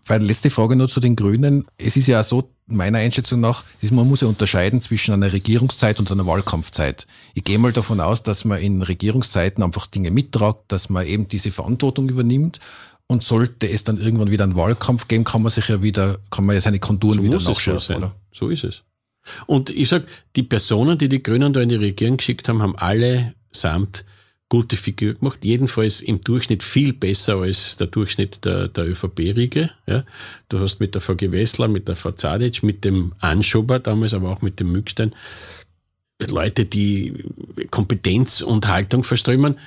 S3: Weil letzte Frage nur zu den Grünen. Es ist ja so, meiner Einschätzung nach, ist, man muss ja unterscheiden zwischen einer Regierungszeit und einer Wahlkampfzeit. Ich gehe mal davon aus, dass man in Regierungszeiten einfach Dinge mittragt, dass man eben diese Verantwortung übernimmt. Und sollte es dann irgendwann wieder einen Wahlkampf geben, kann man sich ja wieder, kann man ja seine Konturen so wieder nachschärfen,
S2: oder? So ist es. Und ich sag, die Personen, die die Grünen da in die Regierung geschickt haben, haben alle samt gute Figur gemacht, jedenfalls im Durchschnitt viel besser als der Durchschnitt der, der ÖVP-Riege. Ja. Du hast mit der VG Wessler, mit der Zadic, mit dem Anschober damals, aber auch mit dem Mückstein Leute, die Kompetenz und Haltung verströmen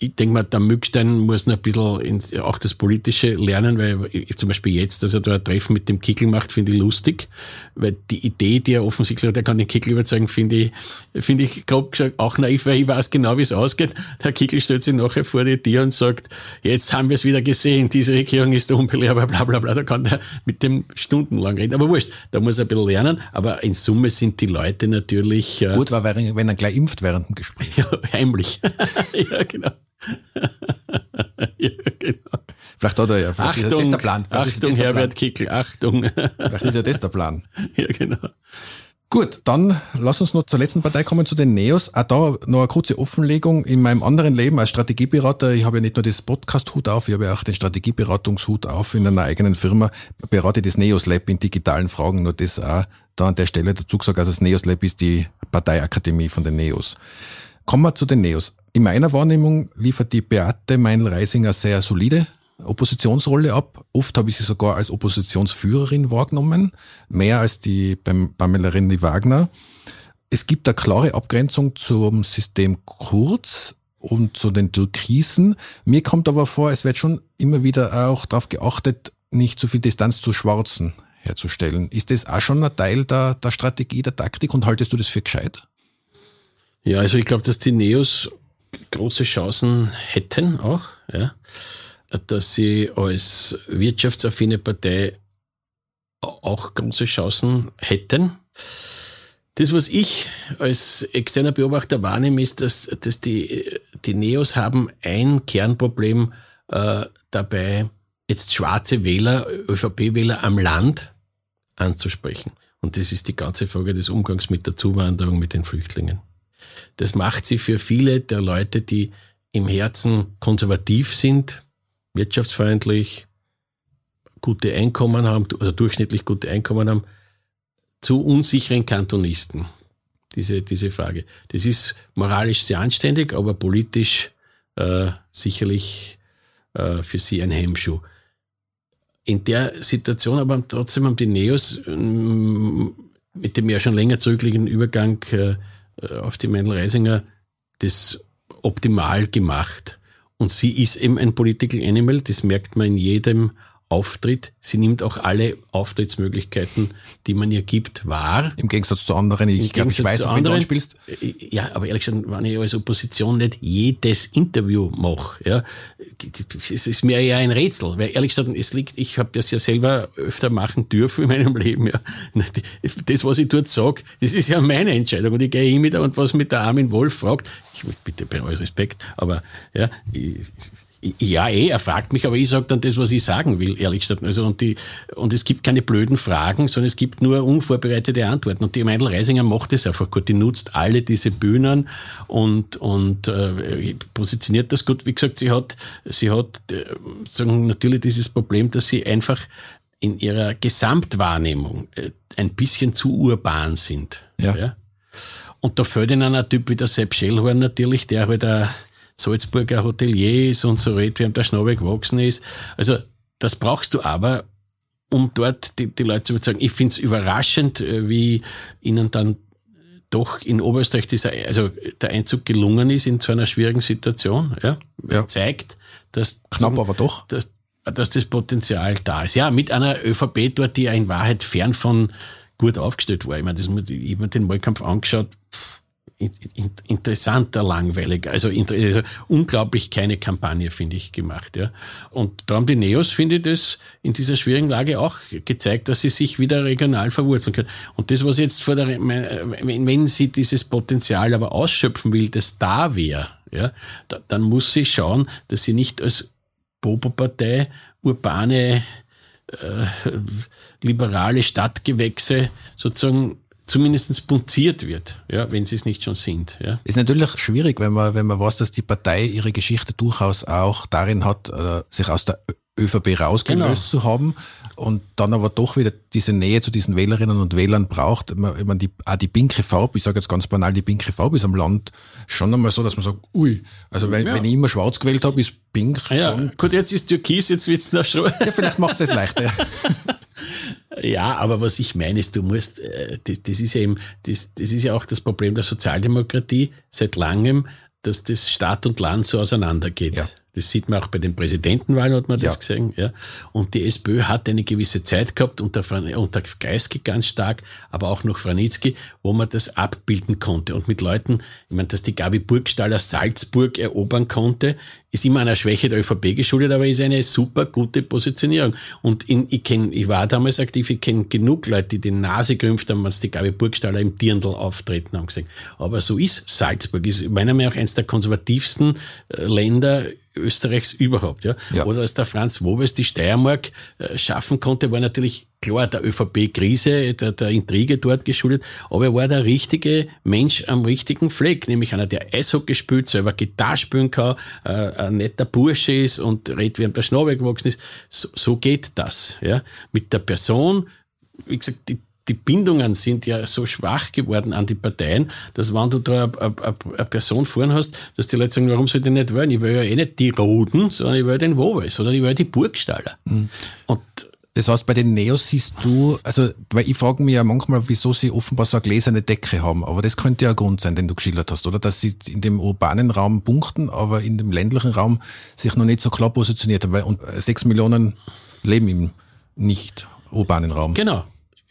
S2: ich denke mal, der Mückstein muss noch ein bisschen ins, auch das Politische lernen, weil ich, zum Beispiel jetzt, dass er da ein Treffen mit dem Kickel macht, finde ich lustig, weil die Idee, die er offensichtlich hat, er kann den Kickel überzeugen, finde ich, finde ich grob gesagt auch naiv, weil ich weiß genau, wie es ausgeht. Der Kickel stellt sich nachher vor die Tür und sagt, jetzt haben wir es wieder gesehen, diese Regierung ist unbelehrbar, bla, bla, bla, da kann der mit dem stundenlang reden. Aber wurscht, da muss er ein bisschen lernen, aber in Summe sind die Leute natürlich...
S3: Äh, Gut war, wenn er gleich impft während dem Gespräch.
S2: Ja, heimlich. ja, genau.
S3: ja, genau. Vielleicht hat er ja, vielleicht Achtung, ist das der Plan.
S2: Vielleicht Achtung, Herbert Kickel, Achtung.
S3: vielleicht ist ja das der Plan.
S2: Ja, genau.
S3: Gut, dann lass uns noch zur letzten Partei kommen, zu den Neos. Auch da noch eine kurze Offenlegung. In meinem anderen Leben als Strategieberater, ich habe ja nicht nur das Podcast-Hut auf, ich habe ja auch den Strategieberatungshut auf in einer eigenen Firma, berate das Neos Lab in digitalen Fragen, nur das auch da an der Stelle dazu gesagt, also das Neos Lab ist die Parteiakademie von den Neos. Kommen wir zu den Neos. In meiner Wahrnehmung liefert die Beate Meinl-Reisinger sehr solide Oppositionsrolle ab. Oft habe ich sie sogar als Oppositionsführerin wahrgenommen, mehr als die beim Pamela Rendi Wagner. Es gibt eine klare Abgrenzung zum System Kurz und zu den Türkisen. Mir kommt aber vor, es wird schon immer wieder auch darauf geachtet, nicht zu viel Distanz zu Schwarzen herzustellen. Ist das auch schon ein Teil der, der Strategie, der Taktik und haltest du das für gescheit?
S2: Ja, also ich glaube, dass die Neos große Chancen hätten auch, ja, dass sie als wirtschaftsaffine Partei auch große Chancen hätten. Das, was ich als externer Beobachter wahrnehme, ist, dass, dass die, die Neos haben ein Kernproblem äh, dabei, jetzt schwarze Wähler, ÖVP-Wähler am Land anzusprechen. Und das ist die ganze Frage des Umgangs mit der Zuwanderung, mit den Flüchtlingen. Das macht sie für viele der Leute, die im Herzen konservativ sind, wirtschaftsfreundlich, gute Einkommen haben, also durchschnittlich gute Einkommen haben, zu unsicheren Kantonisten. Diese, diese Frage. Das ist moralisch sehr anständig, aber politisch äh, sicherlich äh, für sie ein Hemmschuh. In der Situation aber trotzdem haben die Neos mit dem ja schon länger zurückliegenden Übergang äh, auf die Mendel Reisinger das optimal gemacht. Und sie ist eben ein Political Animal, das merkt man in jedem auftritt. Sie nimmt auch alle Auftrittsmöglichkeiten, die man ihr gibt, wahr.
S3: Im Gegensatz zu anderen. Ich glaube, ich weiß, wenn du spielst.
S2: Äh, ja, aber ehrlich gesagt, wenn ich als Opposition nicht jedes Interview mache, ja, es ist mir ja ein Rätsel, weil ehrlich gesagt, es liegt, ich habe das ja selber öfter machen dürfen in meinem Leben. Ja. Das, was ich dort sage, das ist ja meine Entscheidung. Und ich gehe hin mit und was mit der Armin Wolf fragt, ich muss bitte bei euch Respekt, aber ja, ich, ja, eh, er fragt mich, aber ich sage dann das, was ich sagen will. ehrlich gesagt. Also und die und es gibt keine blöden Fragen, sondern es gibt nur unvorbereitete Antworten. Und die Meindl Reisinger macht es einfach gut. Die nutzt alle diese Bühnen und und äh, positioniert das gut. Wie gesagt, sie hat sie hat äh, sagen natürlich dieses Problem, dass sie einfach in ihrer Gesamtwahrnehmung äh, ein bisschen zu urban sind.
S3: Ja. ja?
S2: Und da fällt ihnen ein Typ wie der Sepp Schellhorn natürlich, der halt ein Salzburger Hotelier ist und so redet, wie der Schnabel gewachsen ist. Also das brauchst du aber, um dort die, die Leute zu überzeugen. Ich finde es überraschend, äh, wie ihnen dann doch in Oberösterreich dieser, also der Einzug gelungen ist in so einer schwierigen Situation. Ja, ja. zeigt, dass
S3: knapp, zum, aber doch,
S2: dass, dass das Potenzial da ist. Ja, mit einer ÖVP dort, die ja in Wahrheit fern von gut aufgestellt war. Ich meine, das, ich habe mir den Wahlkampf angeschaut. Interessanter, langweiliger, also, also, unglaublich keine Kampagne, finde ich, gemacht. Ja. Und da haben die Neos, finde ich, das in dieser schwierigen Lage auch gezeigt, dass sie sich wieder regional verwurzeln können. Und das, was jetzt vor der, wenn, wenn sie dieses Potenzial aber ausschöpfen will, das da wäre, ja, da, dann muss sie schauen, dass sie nicht als Bobo-Partei urbane äh, liberale Stadtgewächse sozusagen zumindest punziert wird, ja, wenn sie es nicht schon sind. Ja.
S3: Ist natürlich schwierig, wenn man, wenn man weiß, dass die Partei ihre Geschichte durchaus auch darin hat, äh, sich aus der ÖVP rausgelöst genau. zu haben und dann aber doch wieder diese Nähe zu diesen Wählerinnen und Wählern braucht. Ich meine, die, auch die pinke Farbe, ich sage jetzt ganz banal, die pinke Farbe ist am Land schon einmal so, dass man sagt, ui, also wenn, ja. wenn ich immer schwarz gewählt habe, ist pink
S2: ja, schon. Gut, jetzt ist Türkis, jetzt wird's noch schon.
S3: Ja, vielleicht macht es leichter.
S2: Ja, aber was ich meine ist, du musst, äh, das, das ist ja eben, das, das ist ja auch das Problem der Sozialdemokratie seit langem, dass das Staat und Land so auseinandergeht. Ja. Das sieht man auch bei den Präsidentenwahlen, hat man ja. das gesehen. Ja. Und die SPÖ hat eine gewisse Zeit gehabt, unter, unter Kreisky ganz stark, aber auch noch Franitzky, wo man das abbilden konnte. Und mit Leuten, ich meine, dass die Gabi Burgstaller Salzburg erobern konnte, ist immer einer Schwäche der ÖVP geschuldet, aber ist eine super gute Positionierung. Und in, ich kenn, ich war damals aktiv, ich kenne genug Leute, die die Nase gerümpft haben, als die Gabi Burgstaller im Dirndl auftreten haben gesagt. Aber so ist Salzburg, ist meiner Meinung nach eines der konservativsten äh, Länder Österreichs überhaupt. Ja? ja. Oder als der Franz Wobes die Steiermark äh, schaffen konnte, war natürlich klar der ÖVP-Krise, der, der Intrige dort geschuldet, aber er war der richtige Mensch am richtigen Fleck, nämlich einer, der Eishockey spielt, selber Gitarre spielen kann, äh, ein netter Bursche ist und redet, wie ihm der Schnabel gewachsen ist. So, so geht das. Ja? Mit der Person, wie gesagt, die die Bindungen sind ja so schwach geworden an die Parteien, dass wenn du da eine Person vorn hast, dass die Leute sagen, warum soll ich nicht wählen? Ich will ja eh nicht die Roden, sondern ich will den Wowes oder ich will die Burgstaller. Mhm.
S3: Und das heißt, bei den Neos siehst du, also, weil ich frage mich ja manchmal, wieso sie offenbar so eine gläserne Decke haben, aber das könnte ja ein Grund sein, den du geschildert hast, oder? Dass sie in dem urbanen Raum punkten, aber in dem ländlichen Raum sich noch nicht so klar positioniert haben, weil und sechs Millionen leben im nicht urbanen Raum.
S2: Genau.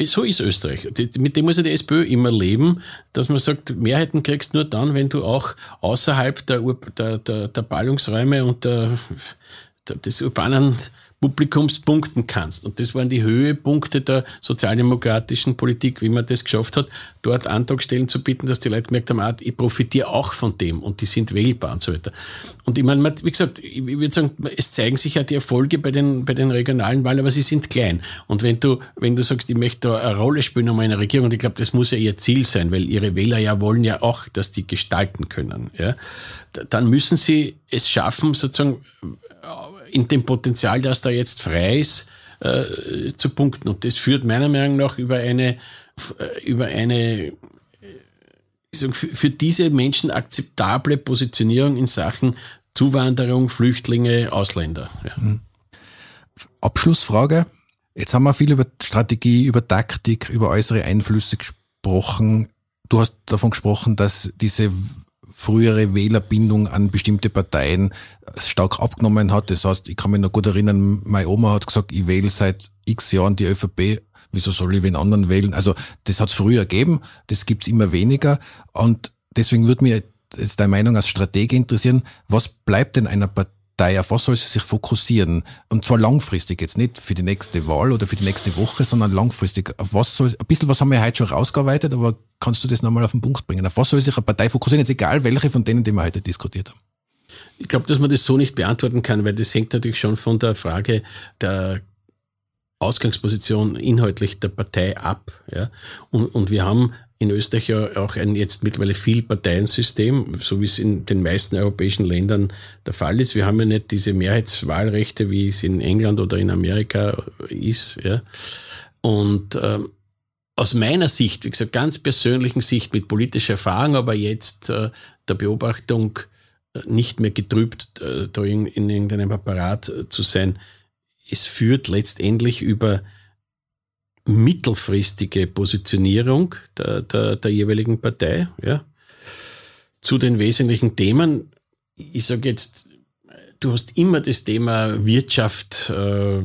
S2: So ist Österreich. Mit dem muss ja die SPÖ immer leben, dass man sagt, Mehrheiten kriegst nur dann, wenn du auch außerhalb der, der, der, der Ballungsräume und der, der, des urbanen Publikums punkten kannst. Und das waren die Höhepunkte der sozialdemokratischen Politik, wie man das geschafft hat, dort Antragstellen zu bieten, dass die Leute gemerkt haben, ah, ich profitiere auch von dem und die sind wählbar und so weiter. Und ich meine, wie gesagt, ich würde sagen, es zeigen sich ja die Erfolge bei den, bei den regionalen Wahlen, aber sie sind klein. Und wenn du, wenn du sagst, ich möchte da eine Rolle spielen um eine Regierung, und ich glaube, das muss ja ihr Ziel sein, weil ihre Wähler ja wollen ja auch, dass die gestalten können, ja, dann müssen sie es schaffen, sozusagen, in dem Potenzial, das da jetzt frei ist, äh, zu punkten. Und das führt meiner Meinung nach über eine, äh, über eine äh, für diese Menschen akzeptable Positionierung in Sachen Zuwanderung, Flüchtlinge, Ausländer. Ja. Hm.
S3: Abschlussfrage. Jetzt haben wir viel über Strategie, über Taktik, über äußere Einflüsse gesprochen. Du hast davon gesprochen, dass diese frühere Wählerbindung an bestimmte Parteien stark abgenommen hat. Das heißt, ich kann mich noch gut erinnern, meine Oma hat gesagt, ich wähle seit x Jahren die ÖVP. Wieso soll ich wen anderen wählen? Also das hat es früher gegeben, das gibt's immer weniger. Und deswegen würde mich jetzt deine Meinung als Stratege interessieren, was bleibt denn einer Partei? Partei, auf was soll sie sich fokussieren? Und zwar langfristig, jetzt nicht für die nächste Wahl oder für die nächste Woche, sondern langfristig. Auf was soll, ein bisschen was haben wir heute schon rausgearbeitet, aber kannst du das nochmal auf den Punkt bringen? Auf was soll sich eine Partei fokussieren, jetzt egal welche von denen, die wir heute diskutiert haben?
S2: Ich glaube, dass man das so nicht beantworten kann, weil das hängt natürlich schon von der Frage der Ausgangsposition inhaltlich der Partei ab. Ja? Und, und wir haben in Österreich ja auch ein jetzt mittlerweile Vielparteiensystem, so wie es in den meisten europäischen Ländern der Fall ist. Wir haben ja nicht diese Mehrheitswahlrechte, wie es in England oder in Amerika ist. Ja? Und ähm, aus meiner Sicht, wie gesagt, ganz persönlichen Sicht mit politischer Erfahrung, aber jetzt äh, der Beobachtung äh, nicht mehr getrübt, äh, da in, in irgendeinem Apparat äh, zu sein, es führt letztendlich über mittelfristige Positionierung der, der, der jeweiligen Partei ja, zu den wesentlichen Themen. Ich sage jetzt, du hast immer das Thema Wirtschaft, äh,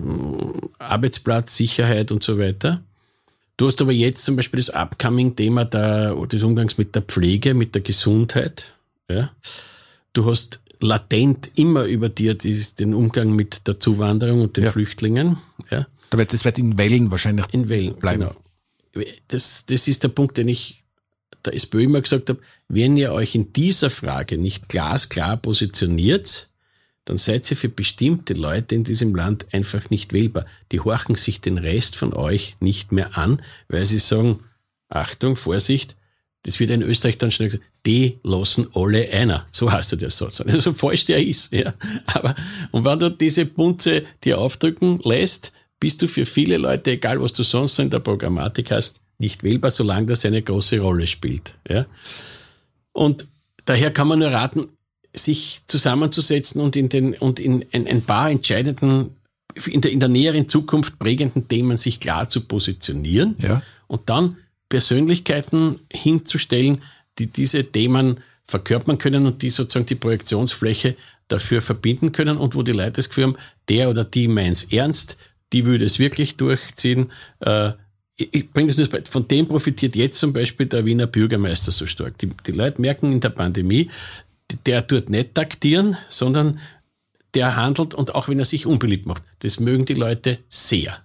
S2: Arbeitsplatz, Sicherheit und so weiter. Du hast aber jetzt zum Beispiel das Upcoming-Thema des Umgangs mit der Pflege, mit der Gesundheit. Ja. Du hast latent immer über dir den Umgang mit der Zuwanderung und den ja. Flüchtlingen. Ja.
S3: Das wird in Wellen wahrscheinlich
S2: in Wellen, bleiben. Genau. Das, das ist der Punkt, den ich der SPÖ immer gesagt habe. Wenn ihr euch in dieser Frage nicht glasklar positioniert, dann seid ihr für bestimmte Leute in diesem Land einfach nicht wählbar. Die horchen sich den Rest von euch nicht mehr an, weil sie sagen, Achtung, Vorsicht, das wird in Österreich dann schnell gesagt, die lassen alle einer. So heißt der Satz. Also so falsch der ist, ja. Aber, und wenn du diese Bunte dir aufdrücken lässt, bist du für viele Leute, egal was du sonst in der Programmatik hast, nicht wählbar, solange das eine große Rolle spielt, ja. Und daher kann man nur raten, sich zusammenzusetzen und in den, und in, in ein paar entscheidenden, in der, in der näheren Zukunft prägenden Themen sich klar zu positionieren
S3: ja.
S2: und dann Persönlichkeiten hinzustellen, die diese Themen verkörpern können und die sozusagen die Projektionsfläche dafür verbinden können und wo die Leute das Gefühl haben, der oder die meint's ernst, die würde es wirklich durchziehen. Äh, ich bringe das nur von dem profitiert jetzt zum Beispiel der Wiener Bürgermeister so stark. Die, die Leute merken in der Pandemie, der tut nicht taktieren, sondern der handelt und auch wenn er sich unbeliebt macht. Das mögen die Leute sehr.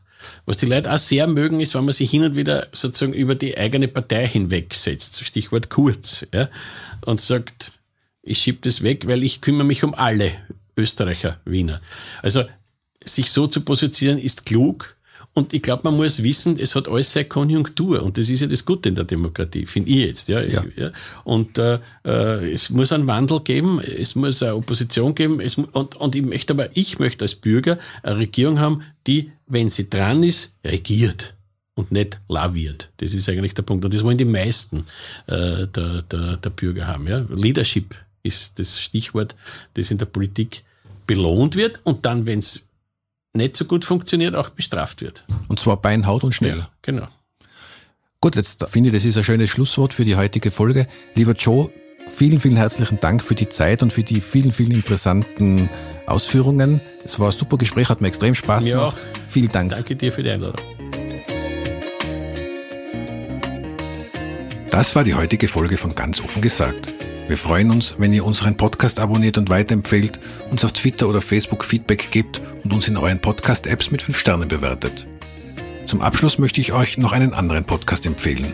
S2: Was die Leute auch sehr mögen, ist, wenn man sich hin und wieder sozusagen über die eigene Partei hinwegsetzt, Stichwort kurz, ja, und sagt, ich schieb das weg, weil ich kümmere mich um alle Österreicher, Wiener. Also sich so zu positionieren ist klug, und ich glaube, man muss wissen, es hat alles seine Konjunktur. Und das ist ja das Gute in der Demokratie, finde ich jetzt. Ja. ja. Und äh, äh, es muss einen Wandel geben, es muss eine Opposition geben. Es, und, und ich möchte aber, ich möchte als Bürger eine Regierung haben, die, wenn sie dran ist, regiert und nicht laviert. Das ist eigentlich der Punkt. Und das wollen die meisten äh, der, der, der Bürger haben. Ja. Leadership ist das Stichwort, das in der Politik belohnt wird. Und dann, wenn es nicht so gut funktioniert, auch bestraft wird.
S3: Und zwar beinhaut und schnell.
S2: Ja, genau.
S3: Gut, jetzt finde ich, das ist ein schönes Schlusswort für die heutige Folge. Lieber Joe, vielen, vielen herzlichen Dank für die Zeit und für die vielen, vielen interessanten Ausführungen. Es war ein super Gespräch, hat mir extrem Spaß mir gemacht. Auch. Vielen Dank.
S2: Danke dir für die Einladung.
S3: Das war die heutige Folge von Ganz offen gesagt. Wir freuen uns, wenn ihr unseren Podcast abonniert und weiterempfehlt, uns auf Twitter oder Facebook Feedback gebt und uns in euren Podcast-Apps mit 5 Sternen bewertet. Zum Abschluss möchte ich euch noch einen anderen Podcast empfehlen.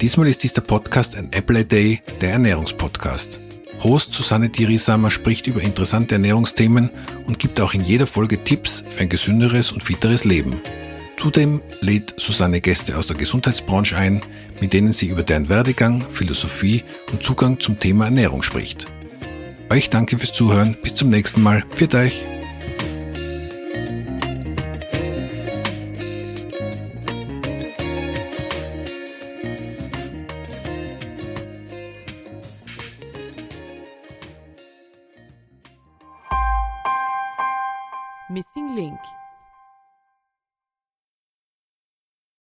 S3: Diesmal ist dieser Podcast ein Apple a Day, der Ernährungspodcast. Host Susanne Dirisamer spricht über interessante Ernährungsthemen und gibt auch in jeder Folge Tipps für ein gesünderes und fitteres Leben. Zudem lädt Susanne Gäste aus der Gesundheitsbranche ein, mit denen sie über deren Werdegang, Philosophie und Zugang zum Thema Ernährung spricht. Euch danke fürs Zuhören, bis zum nächsten Mal. Für euch!